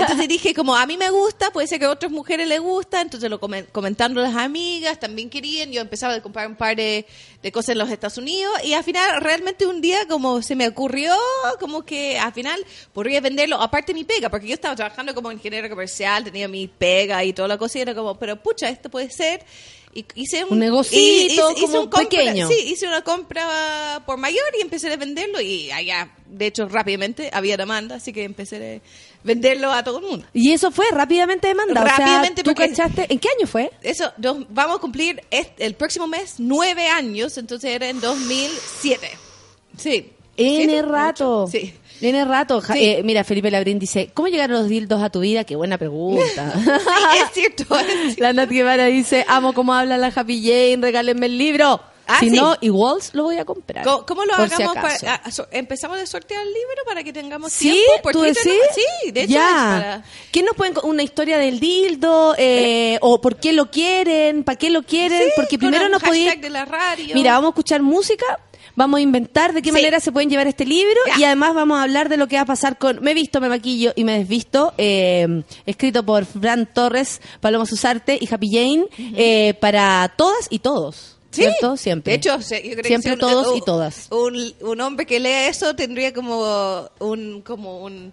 [SPEAKER 7] Entonces dije, como a mí me gusta, puede ser que a otras mujeres les gusta, entonces lo comen- comentando las amigas también querían, yo empezaba a comprar un par de, de cosas en los Estados Unidos y al final realmente un día como se me ocurrió, como que al final podría venderlo, aparte mi pega, porque yo estaba trabajando como ingeniero comercial, tenía mi pega y toda la cosa y era como, pero pucha, esto puede ser. Y hice un,
[SPEAKER 2] Un negocito como
[SPEAKER 7] compra-
[SPEAKER 2] pequeño.
[SPEAKER 7] Sí, hice una compra por mayor y empecé a venderlo y allá, de hecho, rápidamente había demanda, así que empecé a venderlo a todo el mundo.
[SPEAKER 2] Y eso fue rápidamente demandado.
[SPEAKER 7] Rápidamente,
[SPEAKER 2] o sea, ¿tú cachaste? ¿En qué año fue?
[SPEAKER 7] Eso, nos vamos a cumplir este- el próximo mes nueve años, entonces era en 2007. Sí.
[SPEAKER 2] N
[SPEAKER 7] ¿Siete?
[SPEAKER 2] rato.
[SPEAKER 7] Sí.
[SPEAKER 2] N rato.
[SPEAKER 7] Sí.
[SPEAKER 2] eh, mira, Felipe Labrín dice, ¿cómo llegaron los dildos a tu vida? Qué buena pregunta.
[SPEAKER 7] Sí, es cierto. es cierto.
[SPEAKER 2] La Nat Guevara dice, amo cómo habla la Happy Jane, regálenme el libro.
[SPEAKER 7] Ah,
[SPEAKER 2] si
[SPEAKER 7] sí.
[SPEAKER 2] no, igual lo voy a comprar.
[SPEAKER 7] ¿Cómo, cómo lo
[SPEAKER 2] si
[SPEAKER 7] hagamos? para, ¿Empezamos a sortear el libro para que tengamos
[SPEAKER 2] ¿Sí?
[SPEAKER 7] tiempo?
[SPEAKER 2] ¿Tú decís?
[SPEAKER 7] Sí, de hecho
[SPEAKER 2] ya.
[SPEAKER 7] para...
[SPEAKER 2] ¿Qué nos pueden una historia del dildo eh, o por qué lo quieren, para qué lo quieren?
[SPEAKER 7] Sí,
[SPEAKER 2] Porque primero nos podía
[SPEAKER 7] hashtag de la radio.
[SPEAKER 2] Mira, vamos a escuchar música, vamos a inventar de qué
[SPEAKER 7] Sí.
[SPEAKER 2] manera se pueden llevar este libro
[SPEAKER 7] Ya.
[SPEAKER 2] y además vamos a hablar de lo que va a pasar con Me he visto, me maquillo y me desvisto, eh, escrito por Fran Torres, Paloma Susarte y Happy Jane, eh, para todas y todos.
[SPEAKER 7] Sí,
[SPEAKER 2] ¿Cierto? Siempre.
[SPEAKER 7] De hecho, yo creo que
[SPEAKER 2] Siempre
[SPEAKER 7] si un-
[SPEAKER 2] todos
[SPEAKER 7] un-
[SPEAKER 2] y todas.
[SPEAKER 7] Un, un hombre que lee eso tendría como un como un,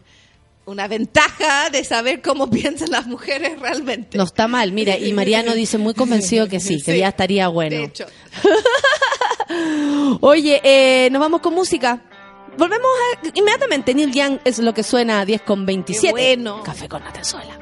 [SPEAKER 7] una ventaja de saber cómo piensan las mujeres realmente.
[SPEAKER 2] No está mal, mira, y Mariano dice muy convencido que sí, que
[SPEAKER 7] Sí.
[SPEAKER 2] ya estaría bueno.
[SPEAKER 7] De hecho.
[SPEAKER 2] Oye, eh, nos vamos con música. Volvemos a, inmediatamente. Neil Young es lo que suena a 10 con 27.
[SPEAKER 7] Qué bueno.
[SPEAKER 2] Café con Natenzuela.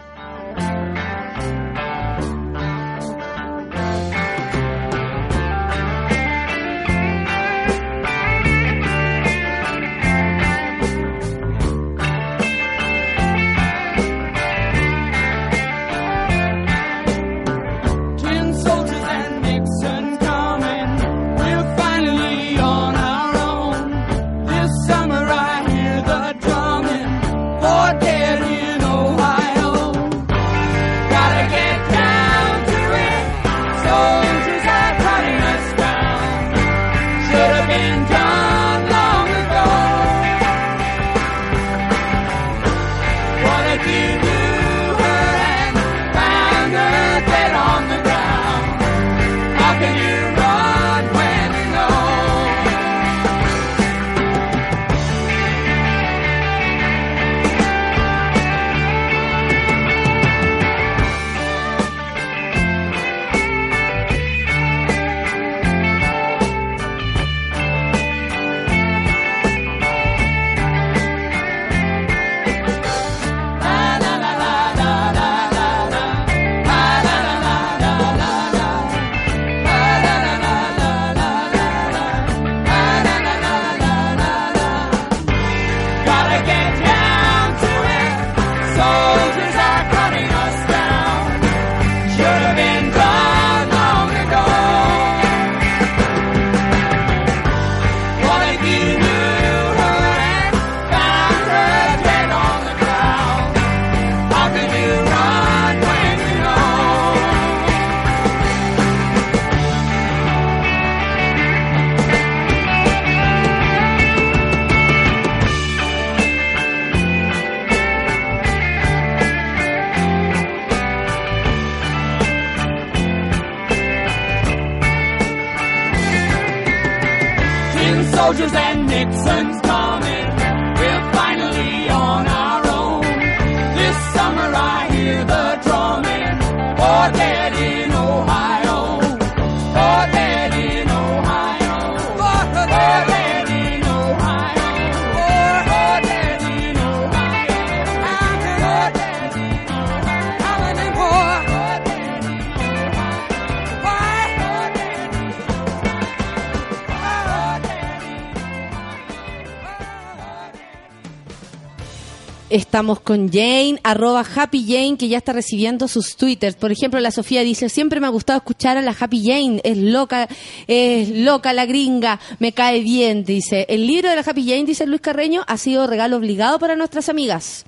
[SPEAKER 2] Estamos con Jane, arroba Happy Jane, que ya está recibiendo sus twitters. Por ejemplo, la Sofía dice, siempre me ha gustado escuchar a la Happy Jane, es loca, es loca la gringa, me cae bien, dice. El libro de la Happy Jane, dice Luis Carreño, ha sido regalo obligado para nuestras amigas.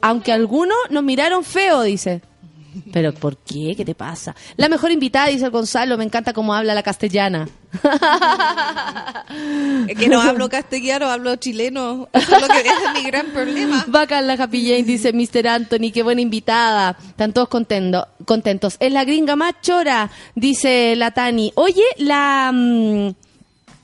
[SPEAKER 2] Aunque algunos nos miraron feo, dice. Pero ¿por qué? ¿Qué te pasa? La mejor invitada, dice el Gonzalo, me encanta cómo habla la castellana.
[SPEAKER 7] Es que no hablo castellano, hablo chileno. Eso es, lo que, ese es mi gran problema.
[SPEAKER 2] Bacán la Happy Jane, dice Mr. Anthony, qué buena invitada. Están todos contento- contentos. Es la gringa más chora, dice la Tani. Oye, la... mm,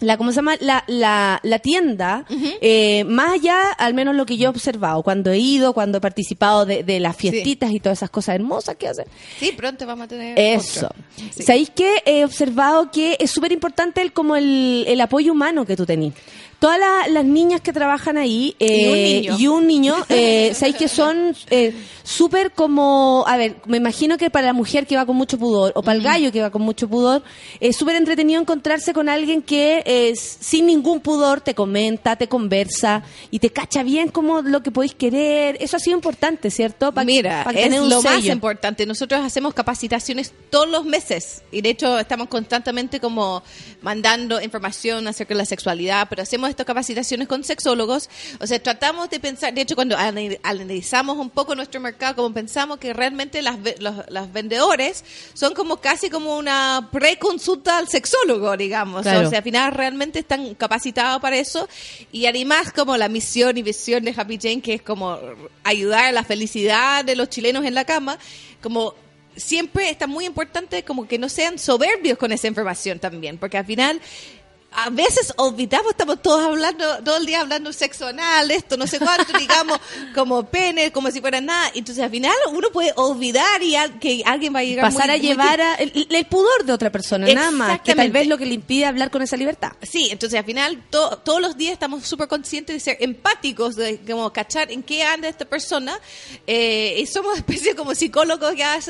[SPEAKER 2] la, ¿cómo se llama? La, la, la tienda, eh, más allá, al menos lo que yo he observado, cuando he ido, cuando he participado de, de las fiestitas y todas esas cosas hermosas que hacen,
[SPEAKER 7] Sí, pronto vamos a tener.
[SPEAKER 2] eso.
[SPEAKER 7] Sí.
[SPEAKER 2] ¿Sabéis que he observado que es súper importante el, como el, el apoyo humano que tú tenés? Todas la- las niñas que trabajan ahí eh,
[SPEAKER 7] Y un niño.
[SPEAKER 2] y un niño, eh, ¿sabéis que son eh, súper como, a ver, me imagino que para la mujer que va con mucho pudor o para el gallo que va con mucho pudor, es súper entretenido encontrarse con alguien que eh, sin ningún pudor te comenta, te conversa y te cacha bien como lo que podéis querer. Eso ha sido importante, ¿cierto? Pa-
[SPEAKER 7] Mira,
[SPEAKER 2] pa
[SPEAKER 7] es
[SPEAKER 2] tener un
[SPEAKER 7] lo más importante. Nosotros hacemos capacitaciones todos los meses y de hecho estamos constantemente como mandando información acerca de la sexualidad, pero hacemos estas capacitaciones con sexólogos. O sea, tratamos de pensar, de hecho cuando ana- analizamos un poco nuestro mercado, como pensamos que realmente las, los, los vendedores son como casi como una preconsulta al sexólogo, digamos.
[SPEAKER 2] Claro.
[SPEAKER 7] O sea, al final realmente están capacitados para eso y además como la misión y visión de Happy Jane que es como ayudar a la felicidad de los chilenos en la cama como siempre está muy importante como que no sean soberbios con esa información también porque al final a veces olvidamos, estamos todos hablando, todo el día hablando sexo anal, esto, no sé cuánto, digamos, como pene, como si fuera nada. Entonces, al final, uno puede olvidar y al- que alguien va a llegar
[SPEAKER 2] pasar
[SPEAKER 7] muy-
[SPEAKER 2] a llevar a- el, el pudor de otra persona, nada más, que tal vez lo que le impide hablar con esa libertad.
[SPEAKER 7] Sí, entonces al final to- todos los días estamos súper conscientes de ser empáticos, de como cachar en qué anda esta persona. Eh, y somos especie como psicólogos ya a, a- a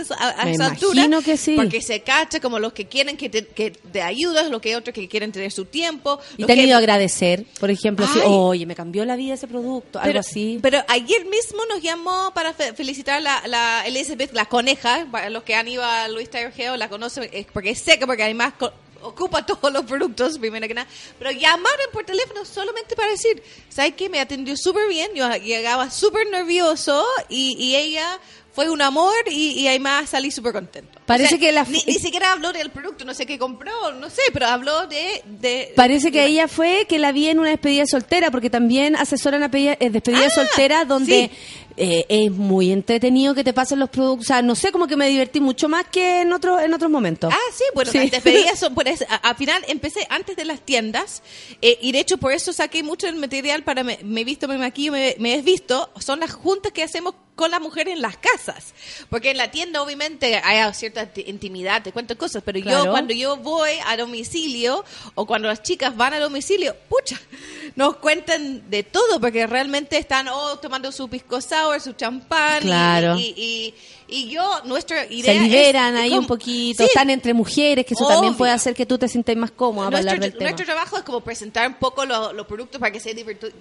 [SPEAKER 7] esa
[SPEAKER 2] imagino
[SPEAKER 7] altura.
[SPEAKER 2] que sí.
[SPEAKER 7] Porque se cacha como los que quieren que te, que te ayudas, los que otros que quieren tener su tiempo.
[SPEAKER 2] Y te han ido a agradecer, por ejemplo, así, oye, me cambió la vida ese producto, algo así.
[SPEAKER 7] pero ayer mismo nos llamó para fe- felicitar la, la Elizabeth, la coneja, para los que han ido a Luis Taylor Geo la conocen, es porque es seca, porque además ocupa todos los productos, primero que nada. Pero llamaron por teléfono solamente para decir, ¿sabes qué? Me atendió súper bien, yo llegaba súper nervioso y, y ella fue un amor y, y además salí súper contento.
[SPEAKER 2] Parece que la-
[SPEAKER 7] Ni, ni siquiera habló del producto, no sé qué compró, no sé, pero habló de... de
[SPEAKER 2] Parece que
[SPEAKER 7] de-
[SPEAKER 2] ella fue que la vi en una despedida soltera, porque también asesoran a pedida- eh, despedida
[SPEAKER 7] Ah,
[SPEAKER 2] soltera donde
[SPEAKER 7] sí.
[SPEAKER 2] Eh, es muy entretenido que te pasen los productos. O sea, no sé, como que me divertí mucho más que en, otro, en otros momentos.
[SPEAKER 7] Ah, sí, bueno,
[SPEAKER 2] Sí.
[SPEAKER 7] las despedidas son por eso. Al final empecé antes de las tiendas eh, y de hecho por eso saqué mucho el material para me, me he visto, me maquillo, me, me he visto. Son las juntas que hacemos con las mujeres en las casas. Porque en la tienda obviamente hay cierta ti- intimidad, te cuento cosas, pero
[SPEAKER 2] Claro.
[SPEAKER 7] yo cuando yo voy a domicilio o cuando las chicas van a domicilio, pucha, nos cuentan de todo porque realmente están oh, tomando su pisco sour, su champán y-
[SPEAKER 2] Claro.
[SPEAKER 7] y, y, y yo, nuestra idea
[SPEAKER 2] Se
[SPEAKER 7] es-
[SPEAKER 2] liberan ahí
[SPEAKER 7] como-
[SPEAKER 2] un poquito,
[SPEAKER 7] Sí,
[SPEAKER 2] están entre mujeres, que eso también
[SPEAKER 7] Obvio.
[SPEAKER 2] puede hacer que tú te sientas más cómoda para
[SPEAKER 7] nuestro,
[SPEAKER 2] hablar del tema.
[SPEAKER 7] nuestro trabajo es como presentar un poco lo- los productos para que sea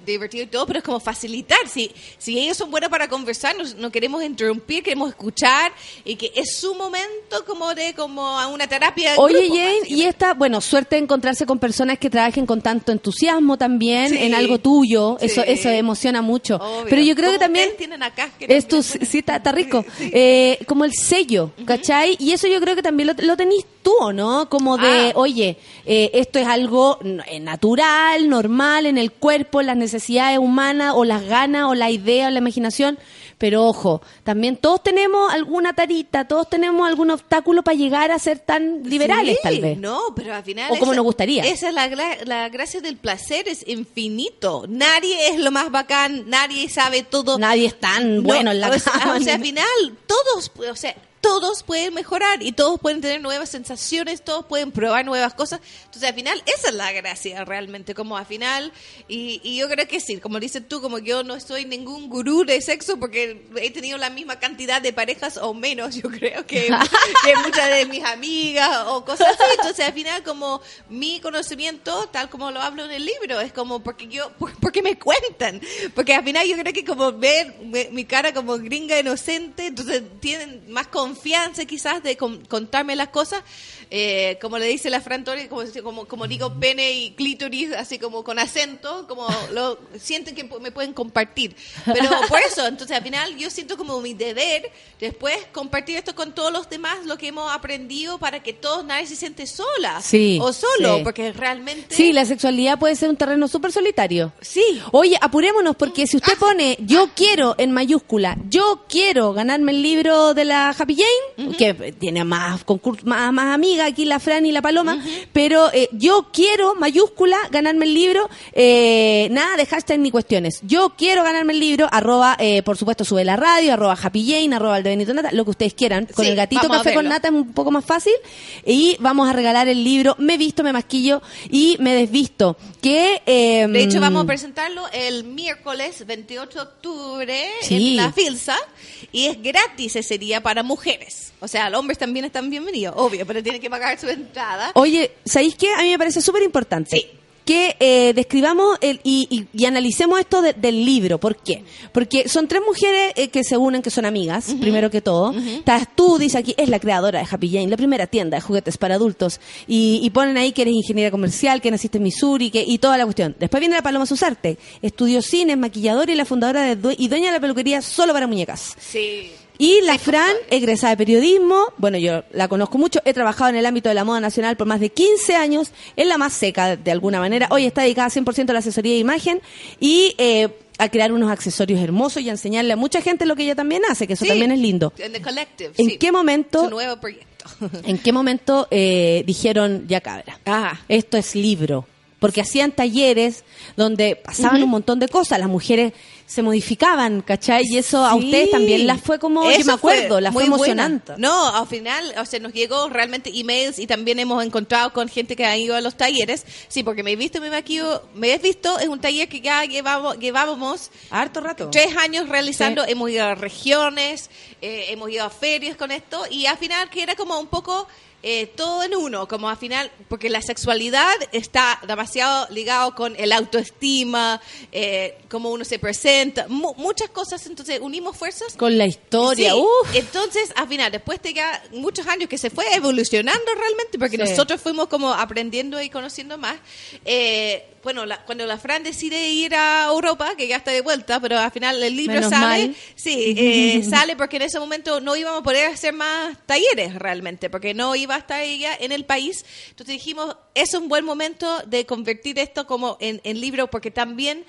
[SPEAKER 7] divertido y todo, pero es como facilitar. Si, si ellos son buenos para conversar, nos- no queremos interrumpir, queremos escuchar y que es su momento como de como a una terapia.
[SPEAKER 2] Oye,
[SPEAKER 7] grupo,
[SPEAKER 2] Jane, y esta, bueno, suerte de encontrarse con personas que trabajen con tanto entusiasmo también
[SPEAKER 7] Sí.
[SPEAKER 2] en algo tuyo.
[SPEAKER 7] Sí.
[SPEAKER 2] Eso eso emociona mucho.
[SPEAKER 7] Obvio.
[SPEAKER 2] Pero yo creo que
[SPEAKER 7] Como
[SPEAKER 2] también
[SPEAKER 7] ustedes tienen acá, que
[SPEAKER 2] es tu, sí, está, está rico.
[SPEAKER 7] Sí.
[SPEAKER 2] Eh, como el sello, ¿cachai? Y eso yo creo que también lo, lo tenés tú, ¿o no? Como de,
[SPEAKER 7] Ah.
[SPEAKER 2] oye, eh, esto es algo eh, natural, normal, en el cuerpo, las necesidades humanas, o las ganas, o la idea, o la imaginación. Pero ojo, también todos tenemos alguna tarita, todos tenemos algún obstáculo para llegar a ser tan liberales,
[SPEAKER 7] Sí,
[SPEAKER 2] tal vez.
[SPEAKER 7] No, pero al final.
[SPEAKER 2] O como nos gustaría.
[SPEAKER 7] Esa es la, gra- la gracia del placer, es infinito. Nadie es lo más bacán, nadie sabe todo.
[SPEAKER 2] Nadie es tan
[SPEAKER 7] No,
[SPEAKER 2] bueno en la
[SPEAKER 7] o sea, o sea, al final, todos, o sea, todos pueden mejorar y todos pueden tener nuevas sensaciones, todos pueden probar nuevas cosas. Entonces, al final, esa es la gracia realmente, como al final, y, y yo creo que sí, como dices tú, como yo no soy ningún gurú de sexo porque he tenido la misma cantidad de parejas o menos, yo creo que, que muchas de mis amigas o cosas así. Entonces, al final, como mi conocimiento, tal como lo hablo en el libro, es como porque yo, por- porque me cuentan. Porque al final yo creo que como ver mi, mi cara como gringa inocente, entonces tienen más confianza confianza quizás de con- contarme las cosas, eh, como le dice la Fran Torres, como, como, como digo pene y clítoris, así como con acento, como lo sienten que me pueden compartir. Pero por eso, entonces al final yo siento como mi deber después compartir esto con todos los demás, lo que hemos aprendido para que todos nadie se siente sola
[SPEAKER 2] Sí,
[SPEAKER 7] o solo,
[SPEAKER 2] sí.
[SPEAKER 7] porque realmente...
[SPEAKER 2] Sí, la sexualidad puede ser un terreno súper solitario.
[SPEAKER 7] Sí.
[SPEAKER 2] Oye, apurémonos porque si usted pone yo quiero en mayúscula, yo quiero ganarme el libro de la Happy Jane, que tiene más concurso, más, más amiga aquí la Fran y la Paloma, pero eh, yo quiero mayúscula ganarme el libro, eh, nada de hashtag ni cuestiones. Yo quiero ganarme el libro, arroba, eh, por supuesto, sube la radio, arroba Happy Jane, arroba el de Benito Nata, lo que ustedes quieran. Con
[SPEAKER 7] Sí,
[SPEAKER 2] el gatito café con nata es un poco más fácil. Y vamos a regalar el libro Me visto, me masquillo y me desvisto. Que, eh,
[SPEAKER 7] De hecho, vamos a presentarlo el miércoles 28 de octubre
[SPEAKER 2] Sí.
[SPEAKER 7] en la Filsa y es gratis ese día para mujeres. O sea, los hombres también están bienvenidos, obvio, pero tienen que pagar su entrada.
[SPEAKER 2] Oye, ¿sabéis qué? A mí me parece súper importante.
[SPEAKER 7] Sí.
[SPEAKER 2] Que eh, describamos el, y, y- y analicemos esto de- del libro. ¿Por qué? Porque son tres mujeres eh, que se unen, que son amigas, primero que todo. Estás tú, dice aquí, es la creadora de Happy Jane, la primera tienda de juguetes para adultos. Y, y ponen ahí que eres ingeniera comercial, que naciste en Missouri que, y toda la cuestión. Después viene la Paloma Susarte. Estudió cine, es maquilladora y la fundadora de due- y dueña de la peluquería solo para muñecas.
[SPEAKER 7] Sí.
[SPEAKER 2] Y la Fran, egresada de periodismo, bueno, yo la conozco mucho, he trabajado en el ámbito de la moda nacional por más de 15 años, es la más seca de alguna manera, hoy está dedicada 100% a la asesoría de imagen y eh, a crear unos accesorios hermosos y a enseñarle a mucha gente lo que ella también hace, que eso
[SPEAKER 7] Sí.
[SPEAKER 2] también es lindo.
[SPEAKER 7] En The Collective.
[SPEAKER 2] ¿En
[SPEAKER 7] sí.
[SPEAKER 2] qué momento-
[SPEAKER 7] Su nuevo proyecto.
[SPEAKER 2] ¿En qué momento eh, dijeron, ya cabra,
[SPEAKER 7] Ajá.
[SPEAKER 2] esto es libro? Porque hacían talleres donde pasaban un montón de cosas, las mujeres se modificaban, ¿cachai? Y eso a ustedes también las fue como, yo
[SPEAKER 7] Eso
[SPEAKER 2] me acuerdo, las fue
[SPEAKER 7] muy buena.
[SPEAKER 2] emocionante.
[SPEAKER 7] No, al final, o sea, nos llegó realmente emails y también hemos encontrado con gente que ha ido a los talleres. Sí, porque me he visto, me maquillo, me he visto, es un taller que ya llevamos, llevábamos
[SPEAKER 2] Harto rato.
[SPEAKER 7] tres años realizando, hemos ido a regiones, eh, hemos ido a ferias con esto y al final que era como un poco eh, todo en uno, como al final, porque la sexualidad está demasiado ligado con el autoestima, eh, cómo uno se presenta, mu- muchas cosas, entonces unimos fuerzas
[SPEAKER 2] Con la historia,
[SPEAKER 7] Sí,
[SPEAKER 2] uf.
[SPEAKER 7] Entonces, al final, después de ya muchos años que se fue evolucionando realmente, porque
[SPEAKER 2] Sí.
[SPEAKER 7] nosotros fuimos como aprendiendo y conociendo más, eh, bueno, la- cuando la Fran decide ir a Europa, que ya está de vuelta, pero al final el libro
[SPEAKER 2] Menos
[SPEAKER 7] sale,
[SPEAKER 2] mal.
[SPEAKER 7] sí, eh, sale porque en ese momento no íbamos a poder hacer más talleres realmente, porque no iba a estar ella en el país. Entonces dijimos, es un buen momento de convertir esto como en, en libro, porque también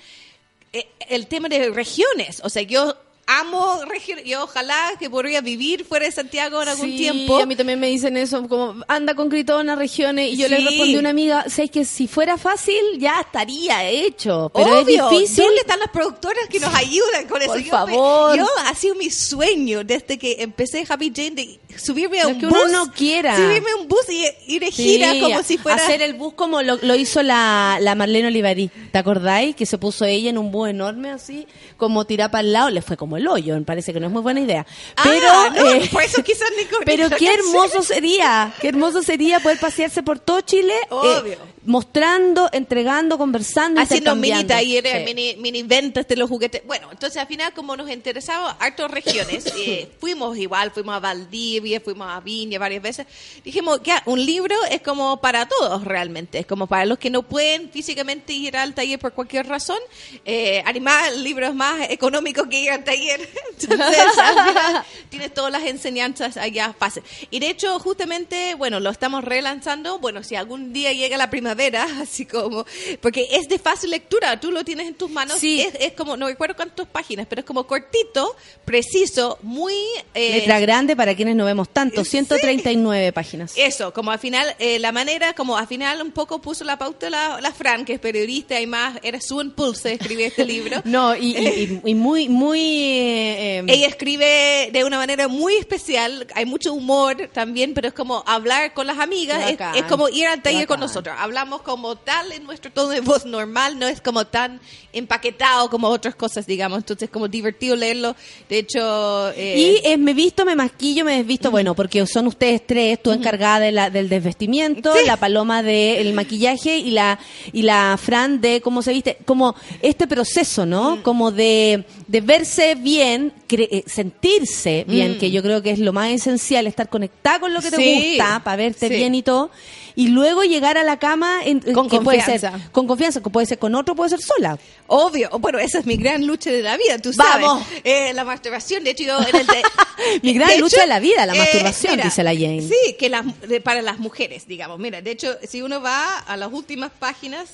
[SPEAKER 7] eh, el tema de regiones, o sea, yo amo regiones, yo ojalá que podría vivir fuera de Santiago en algún
[SPEAKER 2] Sí,
[SPEAKER 7] tiempo.
[SPEAKER 2] a mí también me dicen eso, como anda con Gritona regiones, y yo le respondí a una amiga, sé que si fuera fácil ya estaría hecho, pero
[SPEAKER 7] Obvio,
[SPEAKER 2] es difícil.
[SPEAKER 7] ¿Dónde están las productoras que nos ayudan con eso?
[SPEAKER 2] Por
[SPEAKER 7] Yo me-
[SPEAKER 2] favor.
[SPEAKER 7] yo ha sido mi sueño desde que empecé Happy Jane de subirme a
[SPEAKER 2] Lo
[SPEAKER 7] un
[SPEAKER 2] que
[SPEAKER 7] bus.
[SPEAKER 2] uno no quiera.
[SPEAKER 7] Subirme a un bus y ir de gira
[SPEAKER 2] Sí,
[SPEAKER 7] como si fuera.
[SPEAKER 2] hacer el bus como lo, lo hizo la, la Marlene Olivarí, ¿te acordáis? Que se puso ella en un bus enorme así, como tirar para el lado, le fue como el hoyo, me parece que no es muy buena idea.
[SPEAKER 7] Ah,
[SPEAKER 2] Pero,
[SPEAKER 7] no,
[SPEAKER 2] eh,
[SPEAKER 7] por eso quizás ni
[SPEAKER 2] pero qué hermoso sería, qué hermoso sería poder pasearse por todo Chile, eh,
[SPEAKER 7] Obvio.
[SPEAKER 2] Mostrando, entregando, conversando,
[SPEAKER 7] haciendo mini talleres,
[SPEAKER 2] Sí.
[SPEAKER 7] mini, mini ventas de los juguetes. Bueno, entonces al final como nos interesaba hartas regiones, eh, fuimos igual, fuimos a Valdivia, fuimos a Viña varias veces, dijimos que un libro es como para todos realmente, es como para los que no pueden físicamente ir al taller por cualquier razón, eh, animar el libro es más económico que ir al taller, entonces al final tienes todas las enseñanzas allá fácil. Y de hecho justamente, bueno, lo estamos relanzando, bueno, si algún día llega la primavera, así como, porque es de fácil lectura, tú lo tienes en tus manos,
[SPEAKER 2] Sí.
[SPEAKER 7] es, es como, no recuerdo cuántas páginas, pero es como cortito, preciso, muy... eh,
[SPEAKER 2] Letra grande para quienes no vemos tanto,
[SPEAKER 7] Sí.
[SPEAKER 2] 139 páginas.
[SPEAKER 7] eso, como al final, eh, la manera, como al final un poco puso la pauta la, la Fran, que es periodista y más, era su impulso de escribir este libro.
[SPEAKER 2] No, y, y- y- muy, muy... eh, eh,
[SPEAKER 7] Ella escribe de una manera muy especial, hay mucho humor también, pero es como hablar con las amigas, es, es como ir al taller con nosotros. Hablamos hablamos como tal en nuestro tono de voz normal, no es como tan empaquetado como otras cosas, digamos. Entonces, como divertido leerlo. De hecho, eh,
[SPEAKER 2] Y eh, me visto, me masquillo, me desvisto, bueno, porque son ustedes tres, tú encargada de la, del desvestimiento,
[SPEAKER 7] Sí.
[SPEAKER 2] la paloma del maquillaje y la y la Fran de cómo se viste, como este proceso, ¿no?
[SPEAKER 7] Mm.
[SPEAKER 2] Como de, de verse bien, cre- eh, sentirse bien, que yo creo que es lo más esencial, estar conectada con lo que te gusta, para verte
[SPEAKER 7] Sí.
[SPEAKER 2] bien y todo, y luego llegar a la cama en,
[SPEAKER 7] Con
[SPEAKER 2] que puede ser
[SPEAKER 7] confianza.
[SPEAKER 2] con confianza, que puede ser con otro, puede ser sola.
[SPEAKER 7] Obvio, bueno, esa es mi gran lucha de la vida, tú sabes.
[SPEAKER 2] Vamos.
[SPEAKER 7] Eh, la masturbación, de hecho, yo en el de-
[SPEAKER 2] Mi gran
[SPEAKER 7] de
[SPEAKER 2] lucha de la vida, la
[SPEAKER 7] eh,
[SPEAKER 2] masturbación,
[SPEAKER 7] mira,
[SPEAKER 2] dice la Jane.
[SPEAKER 7] Sí, que las- de- para las mujeres, digamos. Mira, de hecho, si uno va a las últimas páginas,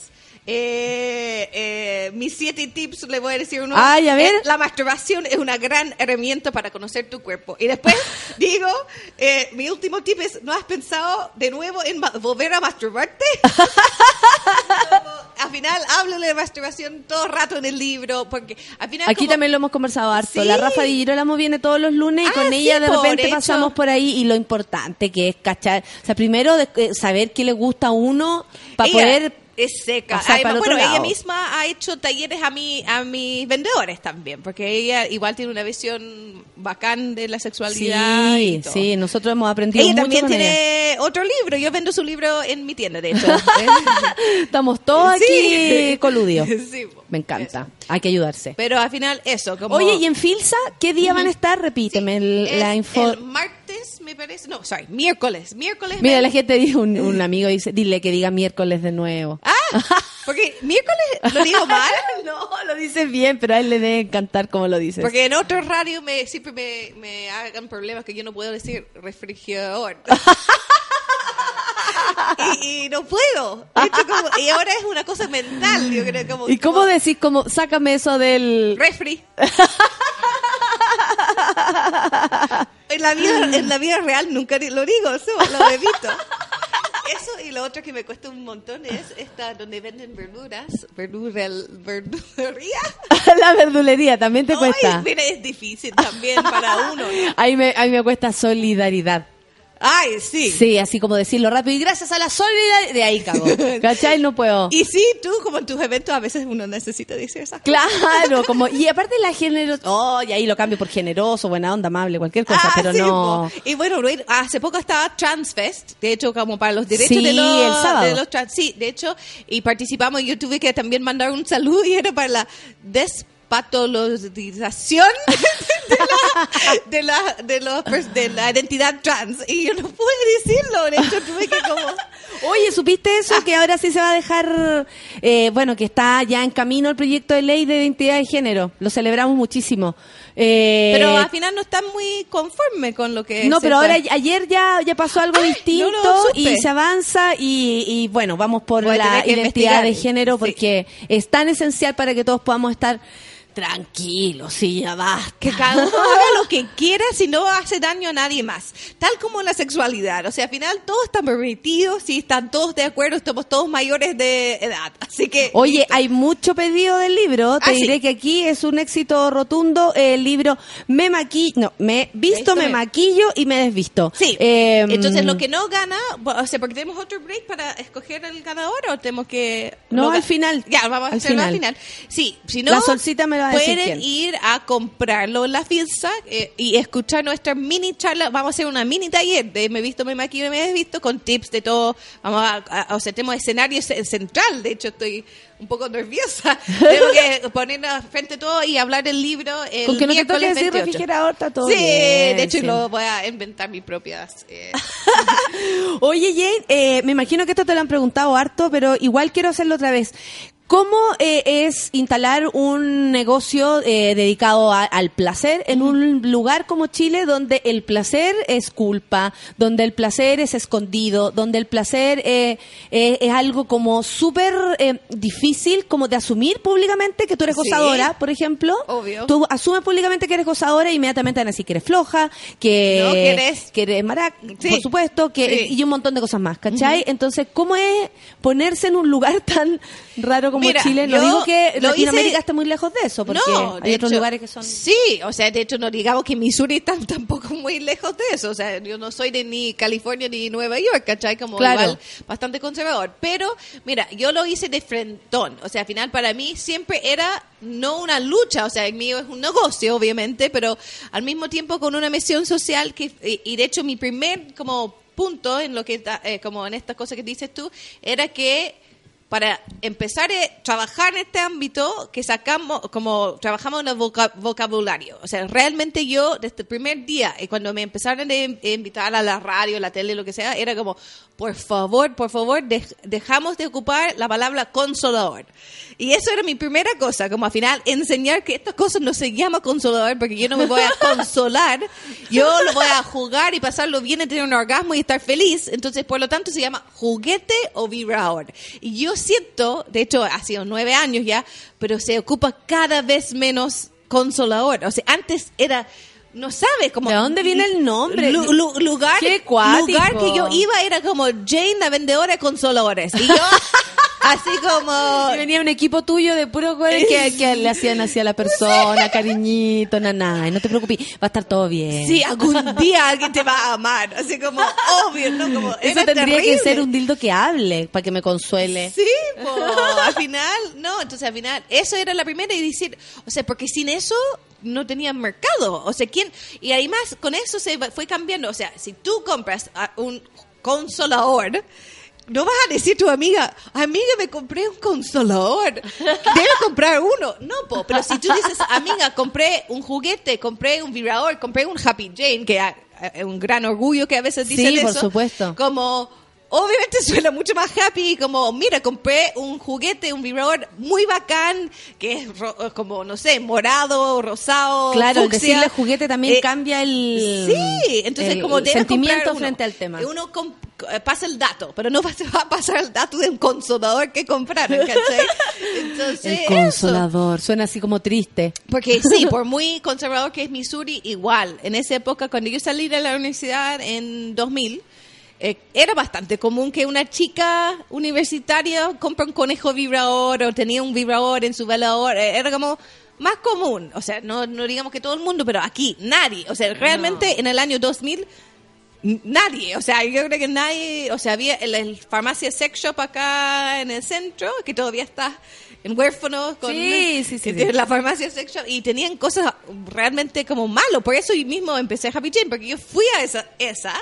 [SPEAKER 7] eh, eh, mis siete tips, le voy a decir uno.
[SPEAKER 2] Ay, a ver.
[SPEAKER 7] es, la masturbación es una gran herramienta para conocer tu cuerpo. Y después digo, eh, mi último tip es, ¿no has pensado de nuevo en volver a masturbarte? al final hablo de masturbación todo el rato en el libro, porque al final...
[SPEAKER 2] Aquí
[SPEAKER 7] como-
[SPEAKER 2] también lo hemos conversado harto.
[SPEAKER 7] Sí.
[SPEAKER 2] La Rafa Di Girolamo viene todos los lunes y
[SPEAKER 7] Ah,
[SPEAKER 2] con
[SPEAKER 7] sí,
[SPEAKER 2] ella de repente
[SPEAKER 7] hecho.
[SPEAKER 2] pasamos por ahí y lo importante que es cachar. O sea, primero de- eh, saber qué le gusta a uno para poder...
[SPEAKER 7] es seca. Además, bueno, ella misma ha hecho talleres a mi, a mis vendedores también, porque ella igual tiene una visión bacán de la sexualidad. y
[SPEAKER 2] Sí,
[SPEAKER 7] todo.
[SPEAKER 2] sí, nosotros hemos aprendido
[SPEAKER 7] Ella
[SPEAKER 2] mucho
[SPEAKER 7] también
[SPEAKER 2] con ella.
[SPEAKER 7] tiene otro libro. Yo vendo su libro en mi tienda, de hecho.
[SPEAKER 2] Estamos todos aquí
[SPEAKER 7] Sí. Sí,
[SPEAKER 2] Me encanta. Hay que ayudarse.
[SPEAKER 7] Pero al final, eso. Como
[SPEAKER 2] Oye, ¿y en Filsa qué día van a estar? Repíteme el- la info.
[SPEAKER 7] El martes, me parece. No, sorry, miércoles. Miércoles.
[SPEAKER 2] Mira,
[SPEAKER 7] me-
[SPEAKER 2] la gente dijo, un, un amigo dice, dile que diga miércoles de nuevo.
[SPEAKER 7] Ah, porque miércoles lo digo mal.
[SPEAKER 2] no, lo dices bien, pero a él le debe encantar cómo lo dices.
[SPEAKER 7] Porque en otro radio me, siempre me, me hagan problemas que yo no puedo decir refrigerador. y, y no puedo. Como- y ahora es una cosa mental, yo creo. Como,
[SPEAKER 2] ¿Y cómo
[SPEAKER 7] como
[SPEAKER 2] decís, como, sácame eso del...
[SPEAKER 7] Refri. en, la vida, en la vida real nunca lo digo, eso lo evito. Eso y lo otro que me cuesta un montón es esta donde venden verduras, verdura, verdulería.
[SPEAKER 2] la verdulería también te
[SPEAKER 7] Ay,
[SPEAKER 2] cuesta.
[SPEAKER 7] mira, es difícil también para uno. ¿no?
[SPEAKER 2] Ahí me, ahí me cuesta solidaridad.
[SPEAKER 7] Ay, sí.
[SPEAKER 2] Sí, así como decirlo rápido. Y gracias a la solidaridad, de ahí cago. ¿Cachai? No puedo.
[SPEAKER 7] Y sí, tú, como en tus eventos, a veces uno necesita decir esas cosas.
[SPEAKER 2] Claro, como, y aparte la generosa, oh, y ahí lo cambio por generoso, buena onda, amable, cualquier cosa,
[SPEAKER 7] Ah,
[SPEAKER 2] pero
[SPEAKER 7] sí,
[SPEAKER 2] no.
[SPEAKER 7] po. Y bueno, hace poco estaba Transfest, de hecho, como para los derechos
[SPEAKER 2] Sí,
[SPEAKER 7] de, los,
[SPEAKER 2] el sábado.
[SPEAKER 7] de los trans. Sí, de hecho, y participamos. Yo tuve que también mandar un saludo y era para la despatologización de la, de la, de los, de la identidad trans. Y yo no pude decirlo, de hecho, tuve que como.
[SPEAKER 2] Oye, ¿supiste eso? Que ahora sí se va a dejar, eh, bueno, que está ya en camino el proyecto de ley de identidad de género. Lo celebramos muchísimo. Eh,
[SPEAKER 7] Pero al final no están muy conforme con lo que.
[SPEAKER 2] no, pero
[SPEAKER 7] fue.
[SPEAKER 2] ahora ayer ya, ya pasó algo
[SPEAKER 7] Ay,
[SPEAKER 2] distinto
[SPEAKER 7] no
[SPEAKER 2] y se avanza y, y, bueno, vamos por
[SPEAKER 7] Voy
[SPEAKER 2] la identidad de género
[SPEAKER 7] Sí.
[SPEAKER 2] porque es tan esencial para que todos podamos estar tranquilos, sí, ya basta.
[SPEAKER 7] Que cada uno haga lo que quiera si no hace daño a nadie más. Tal como la sexualidad. O sea, al final todos están permitidos, si están todos de acuerdo, estamos todos mayores de edad. Así que.
[SPEAKER 2] Oye,
[SPEAKER 7] listo.
[SPEAKER 2] hay mucho pedido del libro. Te
[SPEAKER 7] Ah, sí.
[SPEAKER 2] diré que aquí es un éxito rotundo. El libro Me maquillo, no, me visto,
[SPEAKER 7] Visto,
[SPEAKER 2] me maquillo y me desvisto.
[SPEAKER 7] Sí.
[SPEAKER 2] Eh,
[SPEAKER 7] Entonces, lo que no gana, o sea, porque tenemos otro break para escoger el ganador o tenemos que.
[SPEAKER 2] No, al final.
[SPEAKER 7] Ya, vamos a
[SPEAKER 2] Al
[SPEAKER 7] hacerlo al
[SPEAKER 2] final.
[SPEAKER 7] final. Sí, si no.
[SPEAKER 2] La solcita me va a decir
[SPEAKER 7] Pueden
[SPEAKER 2] quién.
[SPEAKER 7] ir a comprarlo en la FILSA eh, y escuchar nuestra mini charla. Vamos a hacer una mini taller de Me he visto, me maquillo, me he visto con tips de todo. Vamos a, a- o sea, tenemos escenario ce- central. De hecho, estoy un poco nerviosa. Tengo que ponernos frente a todo y hablar del libro. El
[SPEAKER 2] Con que no te toque decir
[SPEAKER 7] 28.
[SPEAKER 2] refrigerador, está todo
[SPEAKER 7] Sí,
[SPEAKER 2] bien,
[SPEAKER 7] de hecho,
[SPEAKER 2] sí.
[SPEAKER 7] lo voy a inventar mis propias. eh,
[SPEAKER 2] Oye, Jane, eh, me imagino que esto te lo han preguntado harto, pero igual quiero hacerlo otra vez. ¿Cómo eh, es instalar un negocio eh, dedicado a- al placer en un lugar como Chile donde el placer es culpa, donde el placer es escondido, donde el placer eh, eh, es algo como súper eh, difícil como de asumir públicamente que tú eres
[SPEAKER 7] Sí.
[SPEAKER 2] gozadora, por ejemplo?
[SPEAKER 7] Obvio.
[SPEAKER 2] Tú asumes públicamente que eres gozadora e inmediatamente van a decir que eres floja, que,
[SPEAKER 7] No, que eres-
[SPEAKER 2] que eres marac,
[SPEAKER 7] Sí.
[SPEAKER 2] por supuesto, que
[SPEAKER 7] Sí.
[SPEAKER 2] y un montón de cosas más, ¿cachai? Entonces, ¿cómo es ponerse en un lugar tan raro como
[SPEAKER 7] Mira,
[SPEAKER 2] Chile. No digo que Latinoamérica
[SPEAKER 7] hice-
[SPEAKER 2] esté muy lejos de eso, porque
[SPEAKER 7] no,
[SPEAKER 2] hay otros
[SPEAKER 7] hecho,
[SPEAKER 2] lugares que son...
[SPEAKER 7] Sí, o sea, de hecho no digamos que Missouri está tampoco muy lejos de eso. O sea, yo no soy de ni California ni Nueva York, ¿cachai? Como
[SPEAKER 2] Claro.
[SPEAKER 7] igual bastante conservador. Pero, mira, yo lo hice de frentón. O sea, al final para mí siempre era no una lucha. O sea, el mío es un negocio, obviamente, pero al mismo tiempo con una misión social que, y, de hecho mi primer como punto en lo que está, eh, como en estas cosas que dices tú, era que para empezar a trabajar en este ámbito que sacamos, como trabajamos en el voca- vocabulario. O sea, realmente yo, desde el primer día, y cuando me empezaron a invitar a la radio, la tele, lo que sea, era como, por favor, por favor, dej- dejamos de ocupar la palabra consolador. Y eso era mi primera cosa, como al final enseñar que estas cosas no se llama consolador porque yo no me voy a consolar, yo lo voy a jugar y pasarlo bien y tener un orgasmo y estar feliz. Entonces, por lo tanto, se llama juguete o vibrador. Y yo siento, de hecho, ha sido nueve años ya, pero se ocupa cada vez menos consolador. O sea, antes era... No sabes como
[SPEAKER 2] ¿De dónde viene el nombre?
[SPEAKER 7] Lu- lu- lugar, lugar que yo iba era como Jane la vendedora de consoladores. Y yo así como
[SPEAKER 2] Y venía un equipo tuyo de puro güey que, que le hacían así a la persona, cariñito, naná, no te preocupes, va a estar todo bien.
[SPEAKER 7] Sí, algún día alguien te va a amar. Así como, obvio, ¿no? Como,
[SPEAKER 2] Eso tendría que
[SPEAKER 7] terrible.
[SPEAKER 2] ser un dildo que hable para que me consuele.
[SPEAKER 7] Sí, po, al final, no, entonces al final, eso era la primera y decir, o sea, porque sin eso no tenían mercado, o sea, ¿quién? Y además con eso se fue cambiando, o sea, si tú compras un consolador, no vas a decir a tu amiga, amiga, me compré un consolador, debe comprar uno. No, po, pero si tú dices, amiga, compré un juguete, compré un vibrador, compré un Happy Jane, que a- a- es un gran orgullo que a veces dicen
[SPEAKER 2] Sí, por supuesto.
[SPEAKER 7] Como, obviamente suena mucho más happy, como, mira, compré un juguete, un vibrador muy bacán, que es ro- como, no sé, morado, rosado,
[SPEAKER 2] Claro, el
[SPEAKER 7] fucsia.
[SPEAKER 2] decirle juguete también
[SPEAKER 7] Eh,
[SPEAKER 2] cambia el,
[SPEAKER 7] Sí, entonces
[SPEAKER 2] el
[SPEAKER 7] como debe
[SPEAKER 2] sentimiento
[SPEAKER 7] uno.
[SPEAKER 2] frente al tema.
[SPEAKER 7] Uno eh, pasa el dato, pero no va va a pasar el dato de un consolador que compraron, ¿cachai? Entonces,
[SPEAKER 2] El
[SPEAKER 7] eso.
[SPEAKER 2] consolador, suena así como triste.
[SPEAKER 7] Porque sí, por muy conservador que es Missouri, igual. En esa época, cuando yo salí de la universidad en 2000, eh, era bastante común que una chica universitaria compra un conejo vibrador o tenía un vibrador en su velador. Eh, Era como más común. O sea, no, no digamos que todo el mundo, pero aquí nadie. O sea, realmente en el año 2000 n- Nadie, o sea, yo creo que nadie, o sea, había el, el farmacia sex shop acá en el centro, que todavía está en huérfanos con
[SPEAKER 2] Sí, sí, sí.
[SPEAKER 7] la farmacia sex shop y tenían cosas realmente como malo, por eso yo mismo empecé Happy Jane, porque yo fui a esa, esa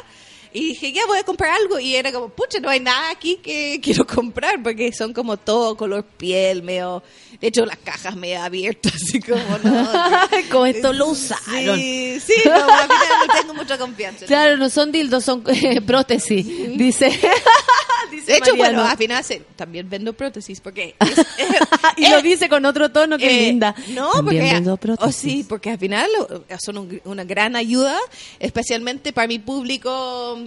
[SPEAKER 7] y dije, ya voy a comprar algo y era como, pucha, no hay nada aquí que quiero comprar, porque son como todo color piel, medio, de hecho las cajas medio abiertas, así como, no.
[SPEAKER 2] Como esto lo usaron.
[SPEAKER 7] Sí, sí, no, al final no tengo mucha confianza.
[SPEAKER 2] Claro, no son dildos, son eh, prótesis, dice. dice
[SPEAKER 7] De hecho,
[SPEAKER 2] Mariano.
[SPEAKER 7] bueno, al final se- también vendo prótesis porque es- es-
[SPEAKER 2] y lo
[SPEAKER 7] eh,
[SPEAKER 2] dice con otro tono que
[SPEAKER 7] eh,
[SPEAKER 2] linda.
[SPEAKER 7] No,
[SPEAKER 2] También
[SPEAKER 7] porque
[SPEAKER 2] vendo
[SPEAKER 7] oh, sí, porque al final son un- una gran ayuda, especialmente para mi público.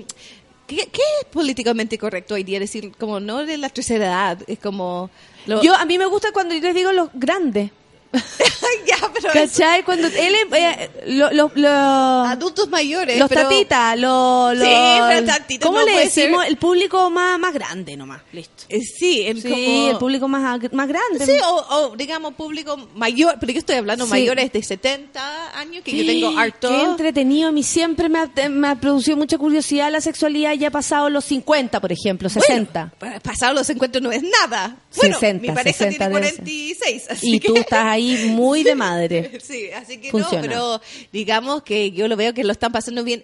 [SPEAKER 7] ¿Qué, qué es políticamente correcto hoy día? Decir, como no de la tercera edad, es como.
[SPEAKER 2] Yo, a mí me gusta cuando yo les digo los grandes.
[SPEAKER 7] ya, pero
[SPEAKER 2] ¿Cachai? Cuando él es, eh, lo- lo- lo-
[SPEAKER 7] adultos mayores.
[SPEAKER 2] los
[SPEAKER 7] pero-
[SPEAKER 2] tatitas, los, los-
[SPEAKER 7] Sí, pero tatitas
[SPEAKER 2] ¿Cómo
[SPEAKER 7] no
[SPEAKER 2] le decimos?
[SPEAKER 7] ser.
[SPEAKER 2] El público más, más grande nomás. Listo.
[SPEAKER 7] eh, sí, es
[SPEAKER 2] Sí,
[SPEAKER 7] como-
[SPEAKER 2] el público más, más grande.
[SPEAKER 7] Sí, o, o, digamos público mayor, pero yo estoy hablando
[SPEAKER 2] Sí.
[SPEAKER 7] mayores de 70 años, que yo tengo harto.
[SPEAKER 2] Qué entretenido. A mí siempre me ha, me ha producido mucha curiosidad la sexualidad ya pasado los 50, por ejemplo, 60.
[SPEAKER 7] Bueno, pasado los 50 no es nada. Bueno,
[SPEAKER 2] 60,
[SPEAKER 7] mi pareja
[SPEAKER 2] 60
[SPEAKER 7] tiene
[SPEAKER 2] debe ser.
[SPEAKER 7] 46, así
[SPEAKER 2] y tú
[SPEAKER 7] que-
[SPEAKER 2] estás ahí muy de madre.
[SPEAKER 7] Sí, así que
[SPEAKER 2] Funciona.
[SPEAKER 7] no, pero digamos que yo lo veo que lo están pasando bien,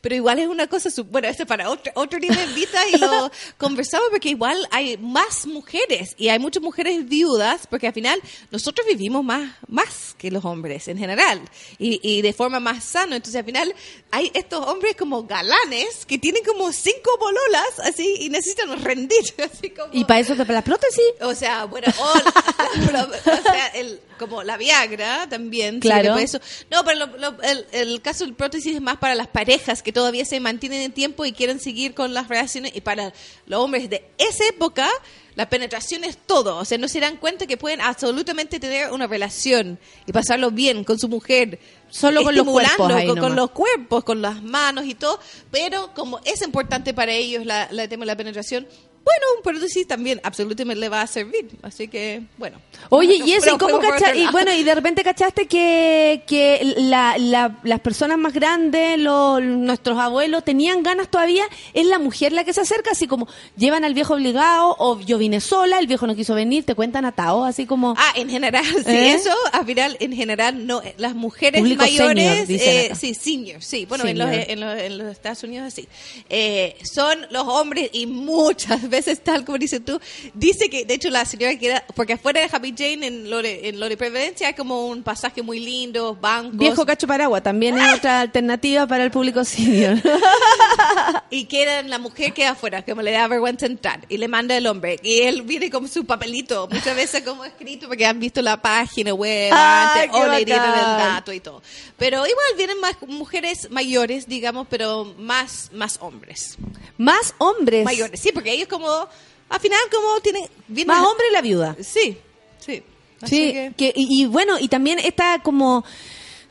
[SPEAKER 7] pero igual es una cosa, bueno, esto es para otro, otro día me invita y lo conversamos porque igual hay más mujeres y hay muchas mujeres viudas porque al final nosotros vivimos más, más que los hombres en general y, y de forma más sana, entonces al final hay estos hombres como galanes que tienen como cinco bololas así y necesitan rendir, así como...
[SPEAKER 2] Y para eso te la prótesis.
[SPEAKER 7] O sea, bueno, o, la- o sea, el, como la Viagra también.
[SPEAKER 2] Claro.
[SPEAKER 7] eso. No, pero lo- lo- el, el caso del prótesis es más para las parejas que todavía se mantienen en tiempo y quieren seguir con las relaciones. Y para los hombres de esa época, la penetración es todo. O sea, no se dan cuenta que pueden absolutamente tener una relación y pasarlo bien con su mujer.
[SPEAKER 2] Solo con los cuerpos ahí
[SPEAKER 7] con, los cuerpos, con las manos y todo. Pero como es importante para ellos la, la tema de la penetración, bueno, pero sí también absolutamente le va a servir. Así que, bueno.
[SPEAKER 2] Oye, y eso, ¿y cómo
[SPEAKER 7] fuimos por
[SPEAKER 2] cacha-
[SPEAKER 7] otro
[SPEAKER 2] Y bueno, y de repente cachaste que, que la- la- las personas más grandes, los, nuestros abuelos, tenían ganas todavía, es la mujer la que se acerca, así como llevan al viejo obligado, o yo vine sola, el viejo no quiso venir, te cuentan atado, así como...
[SPEAKER 7] Ah, en general, sí,
[SPEAKER 2] ¿Eh?
[SPEAKER 7] eso, al final, en general, no, las mujeres
[SPEAKER 2] Público
[SPEAKER 7] mayores,
[SPEAKER 2] senior,
[SPEAKER 7] eh, sí, senior, sí, bueno, en los, en, los, en los Estados Unidos así, eh, son los hombres y muchas veces, tal como dices tú, dice que, de hecho, la señora que era, porque afuera de Happy Jane, en Lore, en Lore Prevencia, hay como un pasaje muy lindo, bancos,
[SPEAKER 2] Viejo cacho paragua, también es otra alternativa para el público senior.
[SPEAKER 7] y queda la mujer queda afuera, como le da vergüenza entrar, y le manda el hombre, y él viene con su papelito, muchas veces como escrito, porque han visto la página web,
[SPEAKER 2] ¡Ay,
[SPEAKER 7] antes, o le dieron el dato y todo. Pero igual vienen más mujeres mayores, digamos, pero más, más hombres.
[SPEAKER 2] Más hombres.
[SPEAKER 7] Mayores, sí, porque ellos como, al final como tienen... vienen-
[SPEAKER 2] Más hombre la viuda.
[SPEAKER 7] Sí, sí. Así
[SPEAKER 2] Sí,
[SPEAKER 7] que-
[SPEAKER 2] que- y, y bueno, y también está como,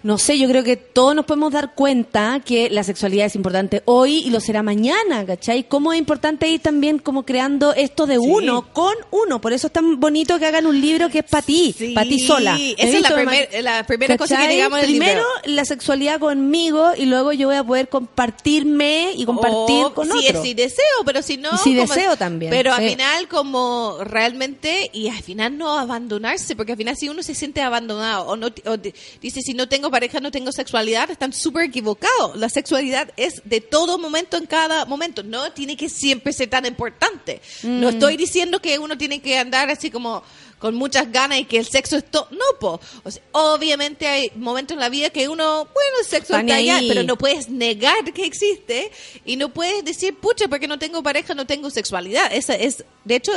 [SPEAKER 2] no sé, yo creo que todos nos podemos dar cuenta que la sexualidad es importante hoy y lo será mañana, ¿cachai? Cómo es importante ir también como creando esto de uno, con uno. Por eso es tan bonito que hagan un libro que es para ti,
[SPEAKER 7] Sí,
[SPEAKER 2] para ti sola.
[SPEAKER 7] esa es la primer- primera cosa que digamos en el
[SPEAKER 2] Primero
[SPEAKER 7] libro.
[SPEAKER 2] la sexualidad conmigo y luego yo voy a poder compartirme y compartir
[SPEAKER 7] O
[SPEAKER 2] con
[SPEAKER 7] si
[SPEAKER 2] otro.
[SPEAKER 7] es si deseo, pero si no...
[SPEAKER 2] Y si
[SPEAKER 7] como-
[SPEAKER 2] deseo también,
[SPEAKER 7] Pero
[SPEAKER 2] sí.
[SPEAKER 7] al final como realmente, y al final no abandonarse, porque al final si uno se siente abandonado o, no, o di- dice si no tengo pareja, no tengo sexualidad, están súper equivocados. La sexualidad es de todo momento en cada momento, no tiene que siempre ser tan importante. No
[SPEAKER 2] Mm.
[SPEAKER 7] estoy diciendo que uno tiene que andar así como con muchas ganas y que el sexo es todo. No, po. O sea, obviamente hay momentos en la vida que uno, bueno, el sexo
[SPEAKER 2] Está
[SPEAKER 7] allá, pero no puedes negar que existe y no puedes decir, pucha, porque no tengo pareja, no tengo sexualidad. Esa es, de hecho,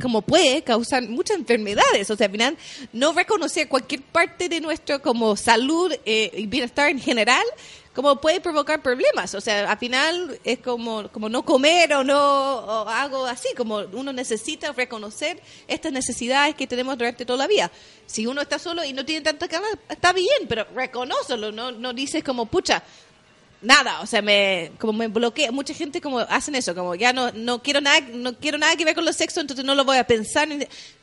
[SPEAKER 7] como puede causar muchas enfermedades. O sea, al final, no reconocer cualquier parte de nuestro como salud eh, y bienestar en general como puede provocar problemas. O sea, al final es como, como no comer o no o algo así, como uno necesita reconocer estas necesidades que tenemos durante toda la vida. Si uno está solo y no tiene tanta ganas, está bien, pero reconócelo, no, no dices como, pucha, nada, o sea, me como me bloquea, mucha gente como hacen eso, como ya no no quiero nada, no quiero nada que ver con los sexos, entonces no lo voy a pensar.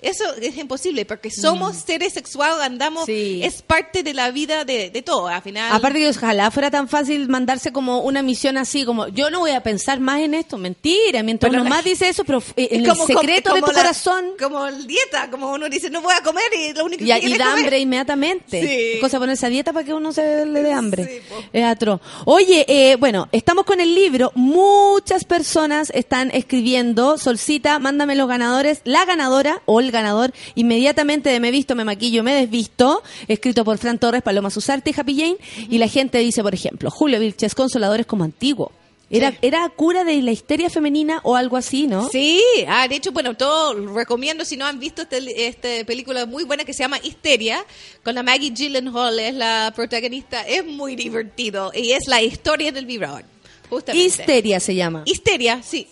[SPEAKER 7] Eso es imposible, porque somos seres sexuales, andamos,
[SPEAKER 2] Mm. Sí.
[SPEAKER 7] es parte de la vida de, de todo, al final.
[SPEAKER 2] Aparte que ojalá fuera tan fácil mandarse como una misión así, como yo no voy a pensar más en esto, mentira, mientras uno más dice eso, pero eh, en
[SPEAKER 7] como-
[SPEAKER 2] el secreto
[SPEAKER 7] como
[SPEAKER 2] de tu
[SPEAKER 7] la-
[SPEAKER 2] corazón
[SPEAKER 7] Como el dieta, como uno dice, no voy a comer y lo único
[SPEAKER 2] y,
[SPEAKER 7] que
[SPEAKER 2] y
[SPEAKER 7] quiere
[SPEAKER 2] da
[SPEAKER 7] comer.
[SPEAKER 2] hambre inmediatamente.
[SPEAKER 7] Sí.
[SPEAKER 2] Cosa ponerse a dieta para que uno se le dé hambre.
[SPEAKER 7] Sí, po.
[SPEAKER 2] es atroz. Oye, eh, bueno, estamos con el libro. Muchas personas están escribiendo. Solcita, mándame los ganadores. La ganadora o el ganador inmediatamente de Me Visto, Me Maquillo, Me Desvisto. Escrito por Fran Torres, Paloma Susarte y Happy Jane. Y la gente dice, por ejemplo, Julio Vilches, Consoladores como antiguo. Era,
[SPEAKER 7] Sí.
[SPEAKER 2] era cura de la histeria femenina o algo así, ¿no?
[SPEAKER 7] Sí, ah, de hecho, bueno, todo recomiendo si no han visto este, esta película muy buena que se llama Histeria, con la Maggie Gyllenhaal, es la protagonista, es muy divertido y es la historia del vibrador, justamente.
[SPEAKER 2] Histeria se llama.
[SPEAKER 7] Histeria, sí.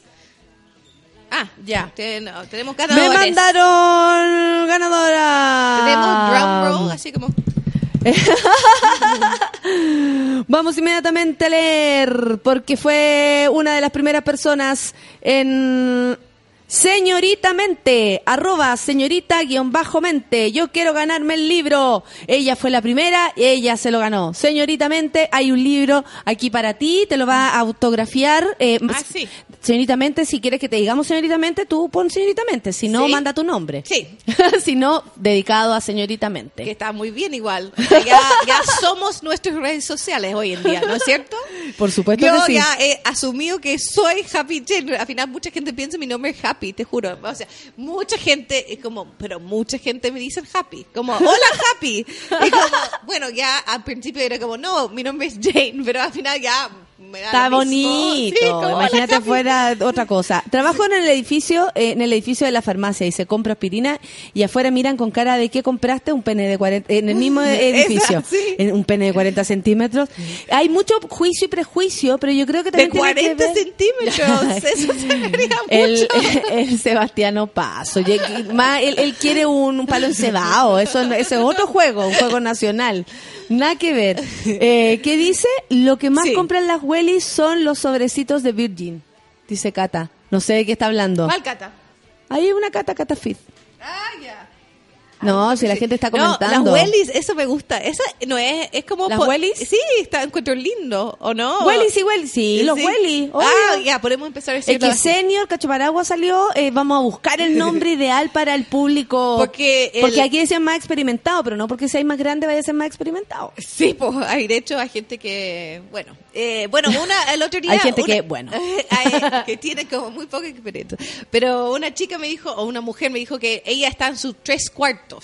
[SPEAKER 7] Ah,
[SPEAKER 2] Ya.
[SPEAKER 7] tenemos
[SPEAKER 2] Me
[SPEAKER 7] ganadores.
[SPEAKER 2] mandaron ganadora.
[SPEAKER 7] Tenemos drum roll, así como...
[SPEAKER 2] Vamos inmediatamente a leer, porque fue una de las primeras personas en Señoritamente, arroba señorita guion bajo mente. Yo quiero ganarme el libro. Ella fue la primera y ella se lo ganó. Señoritamente, hay un libro aquí para ti, te lo va a autografiar. eh,
[SPEAKER 7] Ah, sí.
[SPEAKER 2] Señoritamente, si quieres que te digamos señoritamente, tú pon señoritamente. Si no,
[SPEAKER 7] Sí.
[SPEAKER 2] manda tu nombre.
[SPEAKER 7] Sí.
[SPEAKER 2] si no, dedicado a señoritamente.
[SPEAKER 7] Que está muy bien igual. O sea, ya, ya somos nuestras redes sociales hoy en día, ¿no es cierto?
[SPEAKER 2] Por supuesto
[SPEAKER 7] Yo
[SPEAKER 2] que sí.
[SPEAKER 7] ya he asumido que soy Happy Jane. Al final mucha gente piensa mi nombre es Happy, te juro. O sea, mucha gente, es como, pero mucha gente me dice Happy. Como, hola Happy. Y como, bueno, ya al principio era como, no, mi nombre es Jane, pero al final ya
[SPEAKER 2] Está bonito.
[SPEAKER 7] Sí,
[SPEAKER 2] Imagínate fuera otra cosa. Trabajo en el edificio, eh, en el edificio de la farmacia y se compra aspirina y afuera miran con cara de qué compraste un pene de 40, en el mismo edificio,
[SPEAKER 7] Esa, sí.
[SPEAKER 2] en un pene de 40 centímetros. Hay mucho juicio y prejuicio, pero yo creo que
[SPEAKER 7] De
[SPEAKER 2] también tiene que
[SPEAKER 7] 40
[SPEAKER 2] ver-
[SPEAKER 7] centímetros. Eso se vería mucho.
[SPEAKER 2] el Sebastiano Paso. Más, él, él quiere un, un palo encebado. Eso, ese es otro juego, un juego nacional. Nada que ver. Eh, ¿Qué dice? Lo que más
[SPEAKER 7] Sí.
[SPEAKER 2] compran las Wellies son los sobrecitos de Virgin. Dice Cata. No sé de qué está hablando.
[SPEAKER 7] ¿Cuál cata?
[SPEAKER 2] Hay una cata, cata fit.
[SPEAKER 7] Ah, ya.
[SPEAKER 2] No, si la gente está comentando.
[SPEAKER 7] No, las Wellies, eso me gusta. Esa no es, es como...
[SPEAKER 2] ¿Las Wellies?
[SPEAKER 7] Sí, está, encuentro lindo, ¿o no?
[SPEAKER 2] Welly, sí, Welly. Sí, los
[SPEAKER 7] Sí.
[SPEAKER 2] Welly.
[SPEAKER 7] Ah, ya, podemos empezar a
[SPEAKER 2] Es
[SPEAKER 7] decir
[SPEAKER 2] que Senior salió, eh, vamos a buscar el nombre ideal para el público.
[SPEAKER 7] Porque el-
[SPEAKER 2] Porque aquí decían más experimentado, pero no porque seáis más grande vaya a ser más experimentado.
[SPEAKER 7] Sí, pues hay de hecho hay gente que, bueno, eh, bueno, una el otro día
[SPEAKER 2] Hay gente
[SPEAKER 7] una-
[SPEAKER 2] que, bueno.
[SPEAKER 7] hay- que tiene como muy poca experiencia. Pero una chica me dijo o una mujer me dijo que ella está en sus tres cuartos,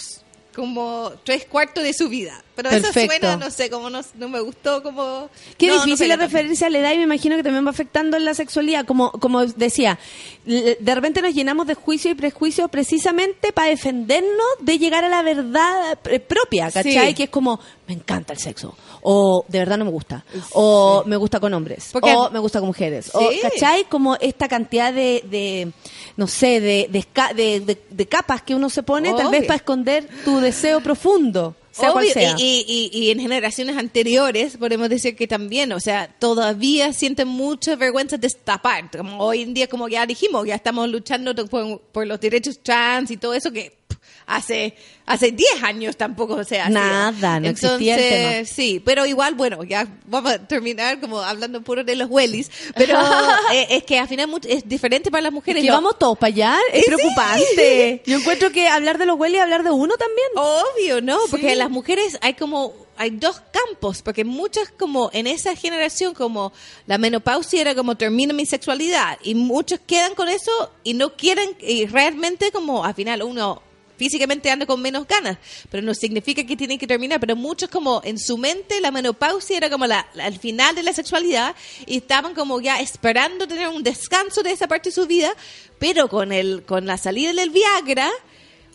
[SPEAKER 7] como tres cuartos de su vida. Pero
[SPEAKER 2] Perfecto.
[SPEAKER 7] eso suena, no sé, como no, no me gustó, como
[SPEAKER 2] Qué
[SPEAKER 7] no,
[SPEAKER 2] difícil la referencia le da y me imagino que también va afectando en la sexualidad. Como, como decía, de repente nos llenamos de juicio y prejuicios precisamente para defendernos de llegar a la verdad propia, ¿cachai?
[SPEAKER 7] Sí.
[SPEAKER 2] Que es como, me encanta el sexo, o de verdad no me gusta, o me gusta con hombres,
[SPEAKER 7] Porque-
[SPEAKER 2] o me gusta con mujeres, o. ¿cachai? Como esta cantidad de, de no sé, de, de, de- de- capas que uno se pone, tal vez para esconder tu deseo profundo, sea cual
[SPEAKER 7] Obvio,
[SPEAKER 2] sea.
[SPEAKER 7] Y, y- y en generaciones anteriores podemos decir que también, o sea, todavía sienten mucha vergüenza de esta parte. Como hoy en día, como ya dijimos, ya estamos luchando por, por los derechos trans y todo eso que hace hace 10 años tampoco se hacía.
[SPEAKER 2] Nada, no existía el
[SPEAKER 7] Entonces,
[SPEAKER 2] tema.
[SPEAKER 7] Sí, pero igual, bueno, ya vamos a terminar como hablando puro de los wellies, pero eh, es que al final es diferente para las mujeres.
[SPEAKER 2] que
[SPEAKER 7] ¿no?
[SPEAKER 2] vamos todos para allá, es
[SPEAKER 7] Sí.
[SPEAKER 2] preocupante. Yo encuentro que hablar de los hueles es hablar de uno también.
[SPEAKER 7] Obvio, ¿no? Porque
[SPEAKER 2] Sí.
[SPEAKER 7] las mujeres hay como hay dos campos, porque muchas como en esa generación como la menopausia era como termina mi sexualidad y muchos quedan con eso y no quieren y realmente como al final uno físicamente anda con menos ganas, pero no significa que tienen que terminar, pero muchos como en su mente la menopausia era como la, la- el final de la sexualidad y estaban como ya esperando tener un descanso de esa parte de su vida, pero con el con la salida del Viagra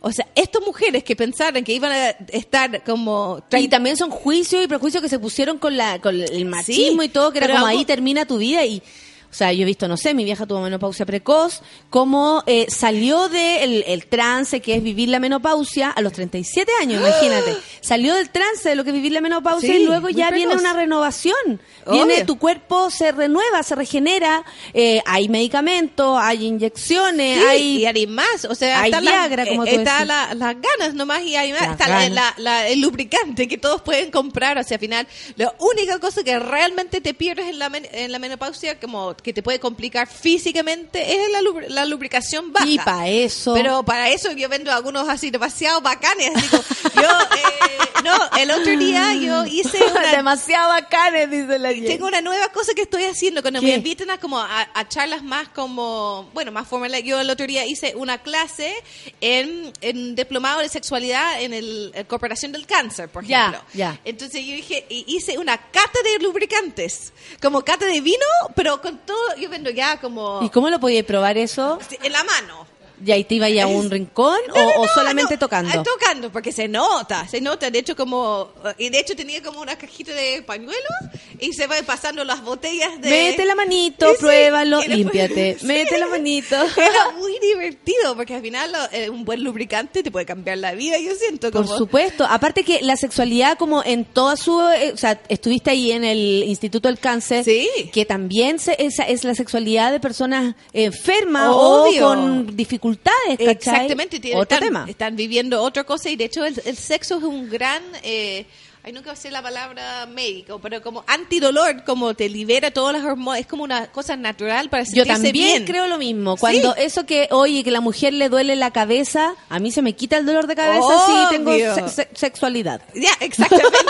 [SPEAKER 7] o sea, estas mujeres que pensaron que iban a estar como...
[SPEAKER 2] Y también son juicios y prejuicios que se pusieron con la con el machismo
[SPEAKER 7] Sí,
[SPEAKER 2] y todo, que era como
[SPEAKER 7] algo-
[SPEAKER 2] ahí termina tu vida y... O sea, yo he visto, no sé, mi vieja tuvo menopausia precoz, cómo eh, salió del el trance que es vivir la menopausia a los 37 años, imagínate. Salió del trance de lo que es vivir la menopausia
[SPEAKER 7] Sí,
[SPEAKER 2] y luego ya viene una renovación. Viene, tu cuerpo se renueva, se regenera, eh, hay medicamentos, hay inyecciones,
[SPEAKER 7] Sí,
[SPEAKER 2] hay...
[SPEAKER 7] y hay más, o sea,
[SPEAKER 2] hay
[SPEAKER 7] están
[SPEAKER 2] Viagra, como
[SPEAKER 7] eh,
[SPEAKER 2] tú
[SPEAKER 7] está
[SPEAKER 2] decís.
[SPEAKER 7] la- las ganas nomás y hay más,
[SPEAKER 2] Las
[SPEAKER 7] está la- el lubricante que todos pueden comprar, o sea, al final, la única cosa que realmente te pierdes en la, men- en la menopausia, como que te puede complicar físicamente, es la, lubr- la lubricación baja.
[SPEAKER 2] Y para eso...
[SPEAKER 7] Pero para eso yo vendo algunos así demasiado bacanes. Así como, yo, eh, no, el otro día yo hice una,
[SPEAKER 2] Demasiado bacanes, dice la Jenny.
[SPEAKER 7] tengo una nueva cosa que estoy haciendo cuando
[SPEAKER 2] ¿Qué?
[SPEAKER 7] me invitan a como a, a charlas más como bueno más formales yo el otro día hice una clase en, en diplomado de sexualidad en el, el cooperación del cáncer por ejemplo
[SPEAKER 2] ya.
[SPEAKER 7] entonces yo dije hice una cata de lubricantes como cata de vino pero con todo yo vendo ya como
[SPEAKER 2] ¿Y cómo lo podías probar eso?
[SPEAKER 7] en la mano
[SPEAKER 2] ¿Y ahí te iba ya a un rincón
[SPEAKER 7] no,
[SPEAKER 2] o,
[SPEAKER 7] no,
[SPEAKER 2] o
[SPEAKER 7] no,
[SPEAKER 2] solamente
[SPEAKER 7] no,
[SPEAKER 2] tocando?
[SPEAKER 7] Tocando, porque se nota, se nota. De hecho, como. Y de hecho, tenía como una cajita de pañuelos y se va pasando las botellas de.
[SPEAKER 2] Mete la manito,
[SPEAKER 7] Sí, sí,
[SPEAKER 2] pruébalo,
[SPEAKER 7] después-
[SPEAKER 2] límpiate.
[SPEAKER 7] Sí.
[SPEAKER 2] Mete la manito.
[SPEAKER 7] Era muy divertido, porque al final lo- eh, un buen lubricante te puede cambiar la vida, yo siento.
[SPEAKER 2] Por
[SPEAKER 7] Como,
[SPEAKER 2] supuesto. Aparte que la sexualidad como en toda su... eh, o sea, estuviste ahí en el Instituto del Cáncer.
[SPEAKER 7] Sí.
[SPEAKER 2] Que también se- esa es la sexualidad de personas enfermas
[SPEAKER 7] Obvio.
[SPEAKER 2] o con dificultades, ¿cachai?
[SPEAKER 7] Exactamente, tiene-
[SPEAKER 2] Otro
[SPEAKER 7] están,
[SPEAKER 2] tema.
[SPEAKER 7] están viviendo otra cosa y de hecho el, el sexo es un gran, eh, ay nunca sé la palabra médico, pero como antidolor, como te libera todas las hormonas, es como una cosa natural para
[SPEAKER 2] Yo
[SPEAKER 7] sentirse
[SPEAKER 2] también
[SPEAKER 7] bien.
[SPEAKER 2] creo lo mismo. Cuando
[SPEAKER 7] Sí.
[SPEAKER 2] eso que, oye, que la mujer le duele la cabeza, a mí se me quita el dolor de cabeza
[SPEAKER 7] Obvio.
[SPEAKER 2] si tengo se- se- sexualidad.
[SPEAKER 7] Ya, exactamente.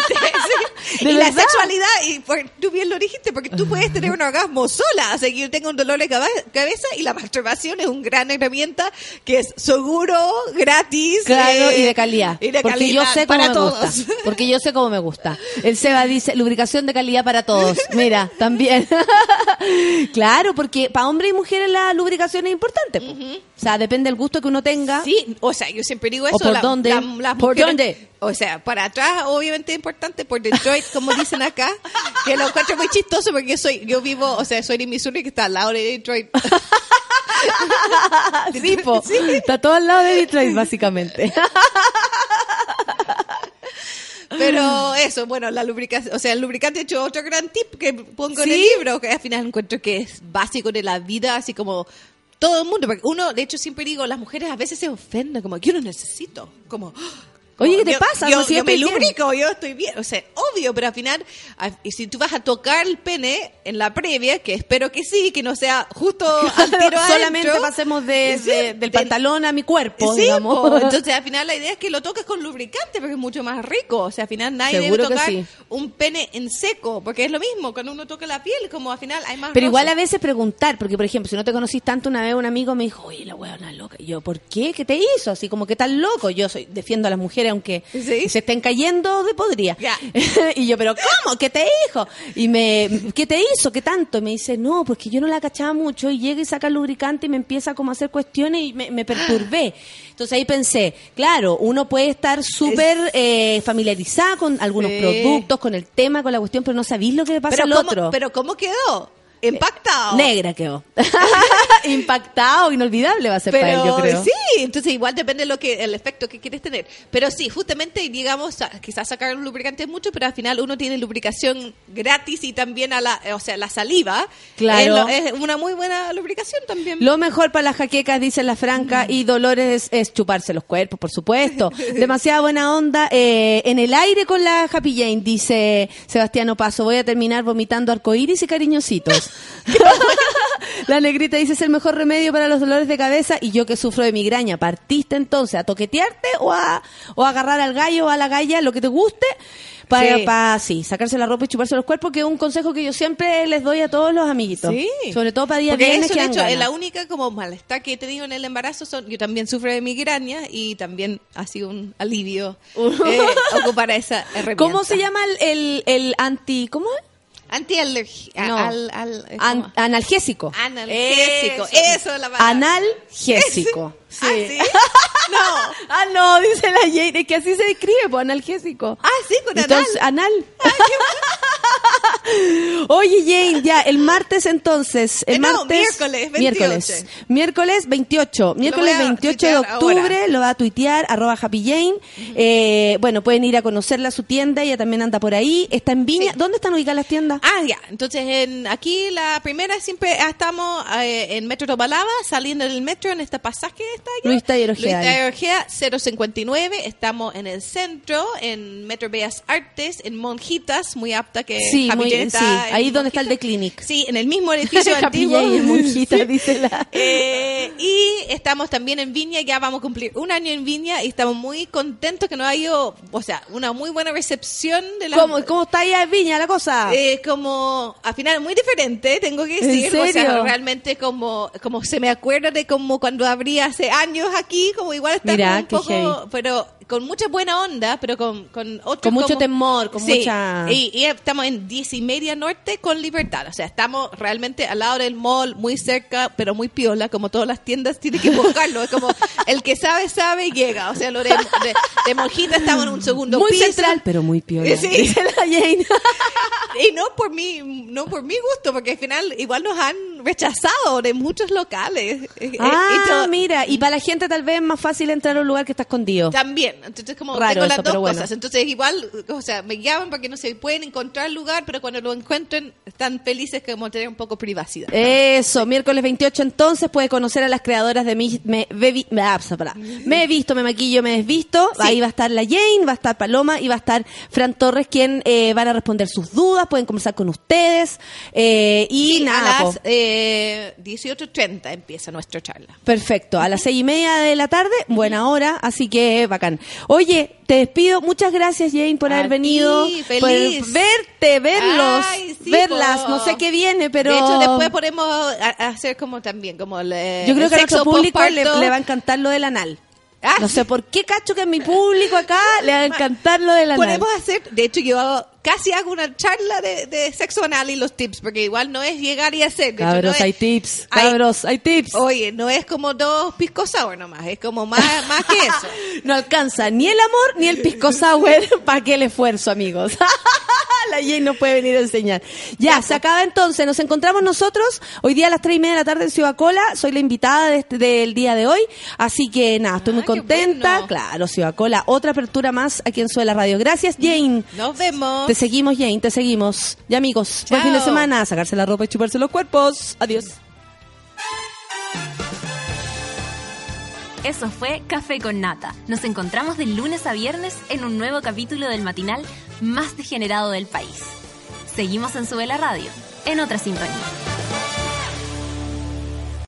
[SPEAKER 7] Sí.
[SPEAKER 2] ¿De
[SPEAKER 7] y la sexualidad, y por- tú bien lo dijiste, porque tú puedes tener un orgasmo sola. Sea, que yo tengo un dolor de cabeza y la masturbación es una gran herramienta que es seguro, gratis.
[SPEAKER 2] Claro,
[SPEAKER 7] eh,
[SPEAKER 2] y de calidad.
[SPEAKER 7] y de
[SPEAKER 2] porque
[SPEAKER 7] calidad
[SPEAKER 2] yo sé cómo
[SPEAKER 7] para
[SPEAKER 2] me
[SPEAKER 7] todos.
[SPEAKER 2] gusta. Porque yo sé cómo me gusta. El Seba dice, lubricación de calidad para todos. Mira, también. claro, porque para hombres y mujeres la lubricación es importante. po. O sea, depende del gusto que uno tenga.
[SPEAKER 7] Sí, o sea, yo siempre digo eso.
[SPEAKER 2] ¿O por
[SPEAKER 7] la-
[SPEAKER 2] dónde?
[SPEAKER 7] la- las
[SPEAKER 2] ¿Por
[SPEAKER 7] mujeres-
[SPEAKER 2] dónde?
[SPEAKER 7] O sea, para atrás, obviamente es importante, por Detroit, como dicen acá, que lo encuentro muy chistoso porque yo soy, yo vivo, o sea, soy de Missouri, que está al lado de Detroit.
[SPEAKER 2] Sí, po. Está todo al lado de Detroit, básicamente.
[SPEAKER 7] Pero eso, bueno, la lubricación, o sea, el lubricante, hecho, otro gran tip que pongo en el libro, que al final encuentro que es básico de la vida, así como todo el mundo, porque uno, de hecho, siempre digo, las mujeres a veces se ofenden, como que yo no necesito, como...
[SPEAKER 2] Oye, ¿qué te
[SPEAKER 7] yo-
[SPEAKER 2] pasa?
[SPEAKER 7] Yo,
[SPEAKER 2] Pues si
[SPEAKER 7] yo me lubrico, yo estoy bien. O sea, obvio, pero al final, y si tú vas a tocar el pene en la previa, que espero que sí, que no sea justo al tiro
[SPEAKER 2] Solamente
[SPEAKER 7] adentro,
[SPEAKER 2] pasemos de,
[SPEAKER 7] sí,
[SPEAKER 2] de- del
[SPEAKER 7] de-
[SPEAKER 2] pantalón a mi cuerpo,
[SPEAKER 7] Sí,
[SPEAKER 2] digamos.
[SPEAKER 7] po. entonces al final la idea es que lo toques con lubricante porque es mucho más rico. O sea, al final nadie
[SPEAKER 2] Seguro
[SPEAKER 7] debe
[SPEAKER 2] que
[SPEAKER 7] tocar
[SPEAKER 2] sí.
[SPEAKER 7] un pene en seco, porque es lo mismo, cuando uno toca la piel, como al final hay más
[SPEAKER 2] Pero igual a veces preguntar, porque por ejemplo, si no te conocís tanto, una vez un amigo me dijo, oye, la huevona loca. Y yo, ¿por qué? ¿Qué te hizo? Así como, ¿qué tan loco? Yo soy defiendo a las mujeres aunque
[SPEAKER 7] Sí.
[SPEAKER 2] se estén cayendo de podría. Y yo, ¿pero cómo? ¿Qué te dijo? Y me, ¿qué te hizo? ¿Qué tanto? Y me dice, no, pues que yo no la cachaba mucho y llega y saca el lubricante y me empieza como a hacer cuestiones y me, me perturbé. Entonces ahí pensé, claro, uno puede estar súper eh, familiarizada con algunos
[SPEAKER 7] Sí.
[SPEAKER 2] productos, con el tema, con la cuestión, pero no sabéis lo que le pasa al
[SPEAKER 7] ¿cómo,
[SPEAKER 2] otro.
[SPEAKER 7] Pero ¿cómo quedó? Impactado.
[SPEAKER 2] Negra quedó. Impactado, inolvidable va a ser para él, yo creo.
[SPEAKER 7] sí, entonces igual depende de lo que el efecto que quieres tener. Pero sí, justamente digamos, quizás sacar un lubricante mucho, pero al final uno tiene lubricación gratis y también a la, o sea, la saliva.
[SPEAKER 2] Claro.
[SPEAKER 7] Es, una muy buena lubricación también.
[SPEAKER 2] Lo mejor para las jaquecas, dice la Franca, y Dolores es chuparse los cuerpos, por supuesto. Demasiada buena onda. eh, en el aire con la Happy Jane, dice Sebastiano Paso. Voy a terminar vomitando arcoíris y cariñositos. la negrita dice es el mejor remedio para los dolores de cabeza y yo que sufro de migraña. ¿Partiste entonces a toquetearte o a, o a agarrar al gallo o a la galla, lo que te guste? Para,
[SPEAKER 7] Sí.
[SPEAKER 2] para, sí, sacarse la ropa y chuparse los cuerpos, que es un consejo que yo siempre les doy a todos los amiguitos.
[SPEAKER 7] Sí.
[SPEAKER 2] Sobre todo para días
[SPEAKER 7] Porque
[SPEAKER 2] viernes
[SPEAKER 7] eso,
[SPEAKER 2] que
[SPEAKER 7] de hecho, es
[SPEAKER 2] ganas.
[SPEAKER 7] la única como malestar que he tenido en el embarazo. Son, yo también sufro de migraña y también ha sido un alivio eh, ocupar esa herramienta.
[SPEAKER 2] ¿Cómo se llama el, el, el anti... ¿Cómo es?
[SPEAKER 7] Antialergia.
[SPEAKER 2] No.
[SPEAKER 7] Al, al,
[SPEAKER 2] An- analgésico.
[SPEAKER 7] Analgésico.
[SPEAKER 2] Eso.
[SPEAKER 7] Es la palabra.
[SPEAKER 2] Analgésico.
[SPEAKER 7] ¿Ah, sí? No.
[SPEAKER 2] Ah, no, dice la Jane, es que así se describe, pues, analgésico.
[SPEAKER 7] Ah, sí, con
[SPEAKER 2] Entonces,
[SPEAKER 7] anal.
[SPEAKER 2] anal. Oye, Jane, ya, el martes entonces, el
[SPEAKER 7] Eh, no,
[SPEAKER 2] martes...
[SPEAKER 7] miércoles 28.
[SPEAKER 2] Miércoles. Miércoles 28. Miércoles
[SPEAKER 7] voy a
[SPEAKER 2] 28 de octubre,
[SPEAKER 7] ahora.
[SPEAKER 2] lo va a tuitear, arroba Happy Jane. Eh, bueno, pueden ir a conocerla a su tienda, ella también anda por ahí. Está en Viña.
[SPEAKER 7] Sí.
[SPEAKER 2] ¿Dónde están ubicadas las tiendas?
[SPEAKER 7] Ah, ya. Entonces, en, aquí la primera siempre ah, estamos eh, en Metro Tobalaba, saliendo del metro en este pasaje que está allá.
[SPEAKER 2] Luis Taller Ojeda.
[SPEAKER 7] Luis Taller Ojeda, 059. Estamos en el centro, en Metro Bellas Artes, en Monjitas, muy apta que
[SPEAKER 2] Sí, muy-
[SPEAKER 7] está
[SPEAKER 2] sí, ahí donde está el. The Clinic.
[SPEAKER 7] Sí, en el mismo edificio antiguo.
[SPEAKER 2] En Monjita, dice la...
[SPEAKER 7] Eh, y estamos también en Viña, ya vamos a cumplir un año en Viña y estamos muy contentos que nos ha ido, o sea, una muy buena recepción de la
[SPEAKER 2] ¿Cómo, ¿Cómo está ahí en Viña la cosa?
[SPEAKER 7] eh, como al final muy diferente tengo que
[SPEAKER 2] ¿En
[SPEAKER 7] decir o sea,
[SPEAKER 2] serio?
[SPEAKER 7] realmente como como se me acuerda de como cuando abría hace años aquí como igual está
[SPEAKER 2] Mira,
[SPEAKER 7] un poco
[SPEAKER 2] heavy.
[SPEAKER 7] pero con mucha buena onda pero con con otro
[SPEAKER 2] Con mucho
[SPEAKER 7] como-
[SPEAKER 2] temor, con
[SPEAKER 7] Sí,
[SPEAKER 2] mucha-
[SPEAKER 7] y, y estamos en 10 y media norte con libertad o sea estamos realmente al lado del mall muy cerca pero muy piola como todas las tiendas tiene que buscarlo es como el que sabe sabe y llega o sea lo de, de, de monjita estamos en un segundo
[SPEAKER 2] muy
[SPEAKER 7] piso
[SPEAKER 2] central, pero muy piola.
[SPEAKER 7] Sí.
[SPEAKER 2] Dice la Jane.
[SPEAKER 7] y no por mi no por mi gusto porque al final igual nos han rechazado de muchos locales Eh, eh,
[SPEAKER 2] ah, mira, y para la gente tal vez es más fácil entrar a un lugar que está escondido.
[SPEAKER 7] también entonces como
[SPEAKER 2] Raro
[SPEAKER 7] tengo las
[SPEAKER 2] eso,
[SPEAKER 7] dos
[SPEAKER 2] bueno.
[SPEAKER 7] cosas entonces igual o sea me llaman porque no se pueden encontrar lugar pero cuando lo encuentren están felices como tener un poco privacidad
[SPEAKER 2] Eso, miércoles 28 entonces puede conocer a las creadoras de mi, me, bebi- me, ah, me he visto, me maquillo, me desvisto.
[SPEAKER 7] Sí.
[SPEAKER 2] Ahí va a estar la Jane, va a estar Paloma y va a estar Fran Torres, quien eh, van a responder sus dudas, pueden conversar con ustedes. eh, y nada,
[SPEAKER 7] a las eh, 18.30 empieza nuestra charla
[SPEAKER 2] Perfecto, a las seis y media de la tarde, buena hora, así que bacán. Oye, te despido, muchas gracias Jane por
[SPEAKER 7] A
[SPEAKER 2] haber
[SPEAKER 7] ti,
[SPEAKER 2] venido,
[SPEAKER 7] feliz.
[SPEAKER 2] por verte, verlos,
[SPEAKER 7] Ay, sí,
[SPEAKER 2] verlas,
[SPEAKER 7] po.
[SPEAKER 2] no sé qué viene, pero...
[SPEAKER 7] de hecho después podemos a- a hacer como también como el, eh,
[SPEAKER 2] Yo creo
[SPEAKER 7] el
[SPEAKER 2] que a
[SPEAKER 7] sexo
[SPEAKER 2] nuestro público le, le va a encantar lo del anal.
[SPEAKER 7] Ah,
[SPEAKER 2] No sé por qué cacho que a mi público acá le va a encantar lo del anal.
[SPEAKER 7] Podemos hacer, de hecho yo casi hago una charla de, de sexo anal y los tips, porque igual no es llegar y hacer.
[SPEAKER 2] Cabros,
[SPEAKER 7] no es-
[SPEAKER 2] hay tips, cabros, hay tips.
[SPEAKER 7] Oye, no es como dos pisco sour nomás, es como más, más que eso.
[SPEAKER 2] No alcanza ni el amor ni el pisco sour para que el esfuerzo, amigos. la Jane no puede venir a enseñar. Ya, se acaba entonces. Nos encontramos nosotros hoy día a las tres y media de la tarde en Ciudad Cola. Soy la invitada de este- del día de hoy. Así que nada, estoy muy
[SPEAKER 7] Ah,
[SPEAKER 2] contenta.
[SPEAKER 7] bueno.
[SPEAKER 2] Claro, Ciudad Cola. Otra apertura más aquí en Suela Radio. Gracias, Jane.
[SPEAKER 7] Nos vemos.
[SPEAKER 2] Te seguimos, Jane, te seguimos. Y amigos, buen fin de semana. Sacarse la ropa y chuparse los cuerpos. Adiós.
[SPEAKER 1] Eso fue Café con Nata. Nos encontramos de lunes a viernes en un nuevo capítulo del matinal más degenerado del país. Seguimos en Sube la Radio, en otra sintonía.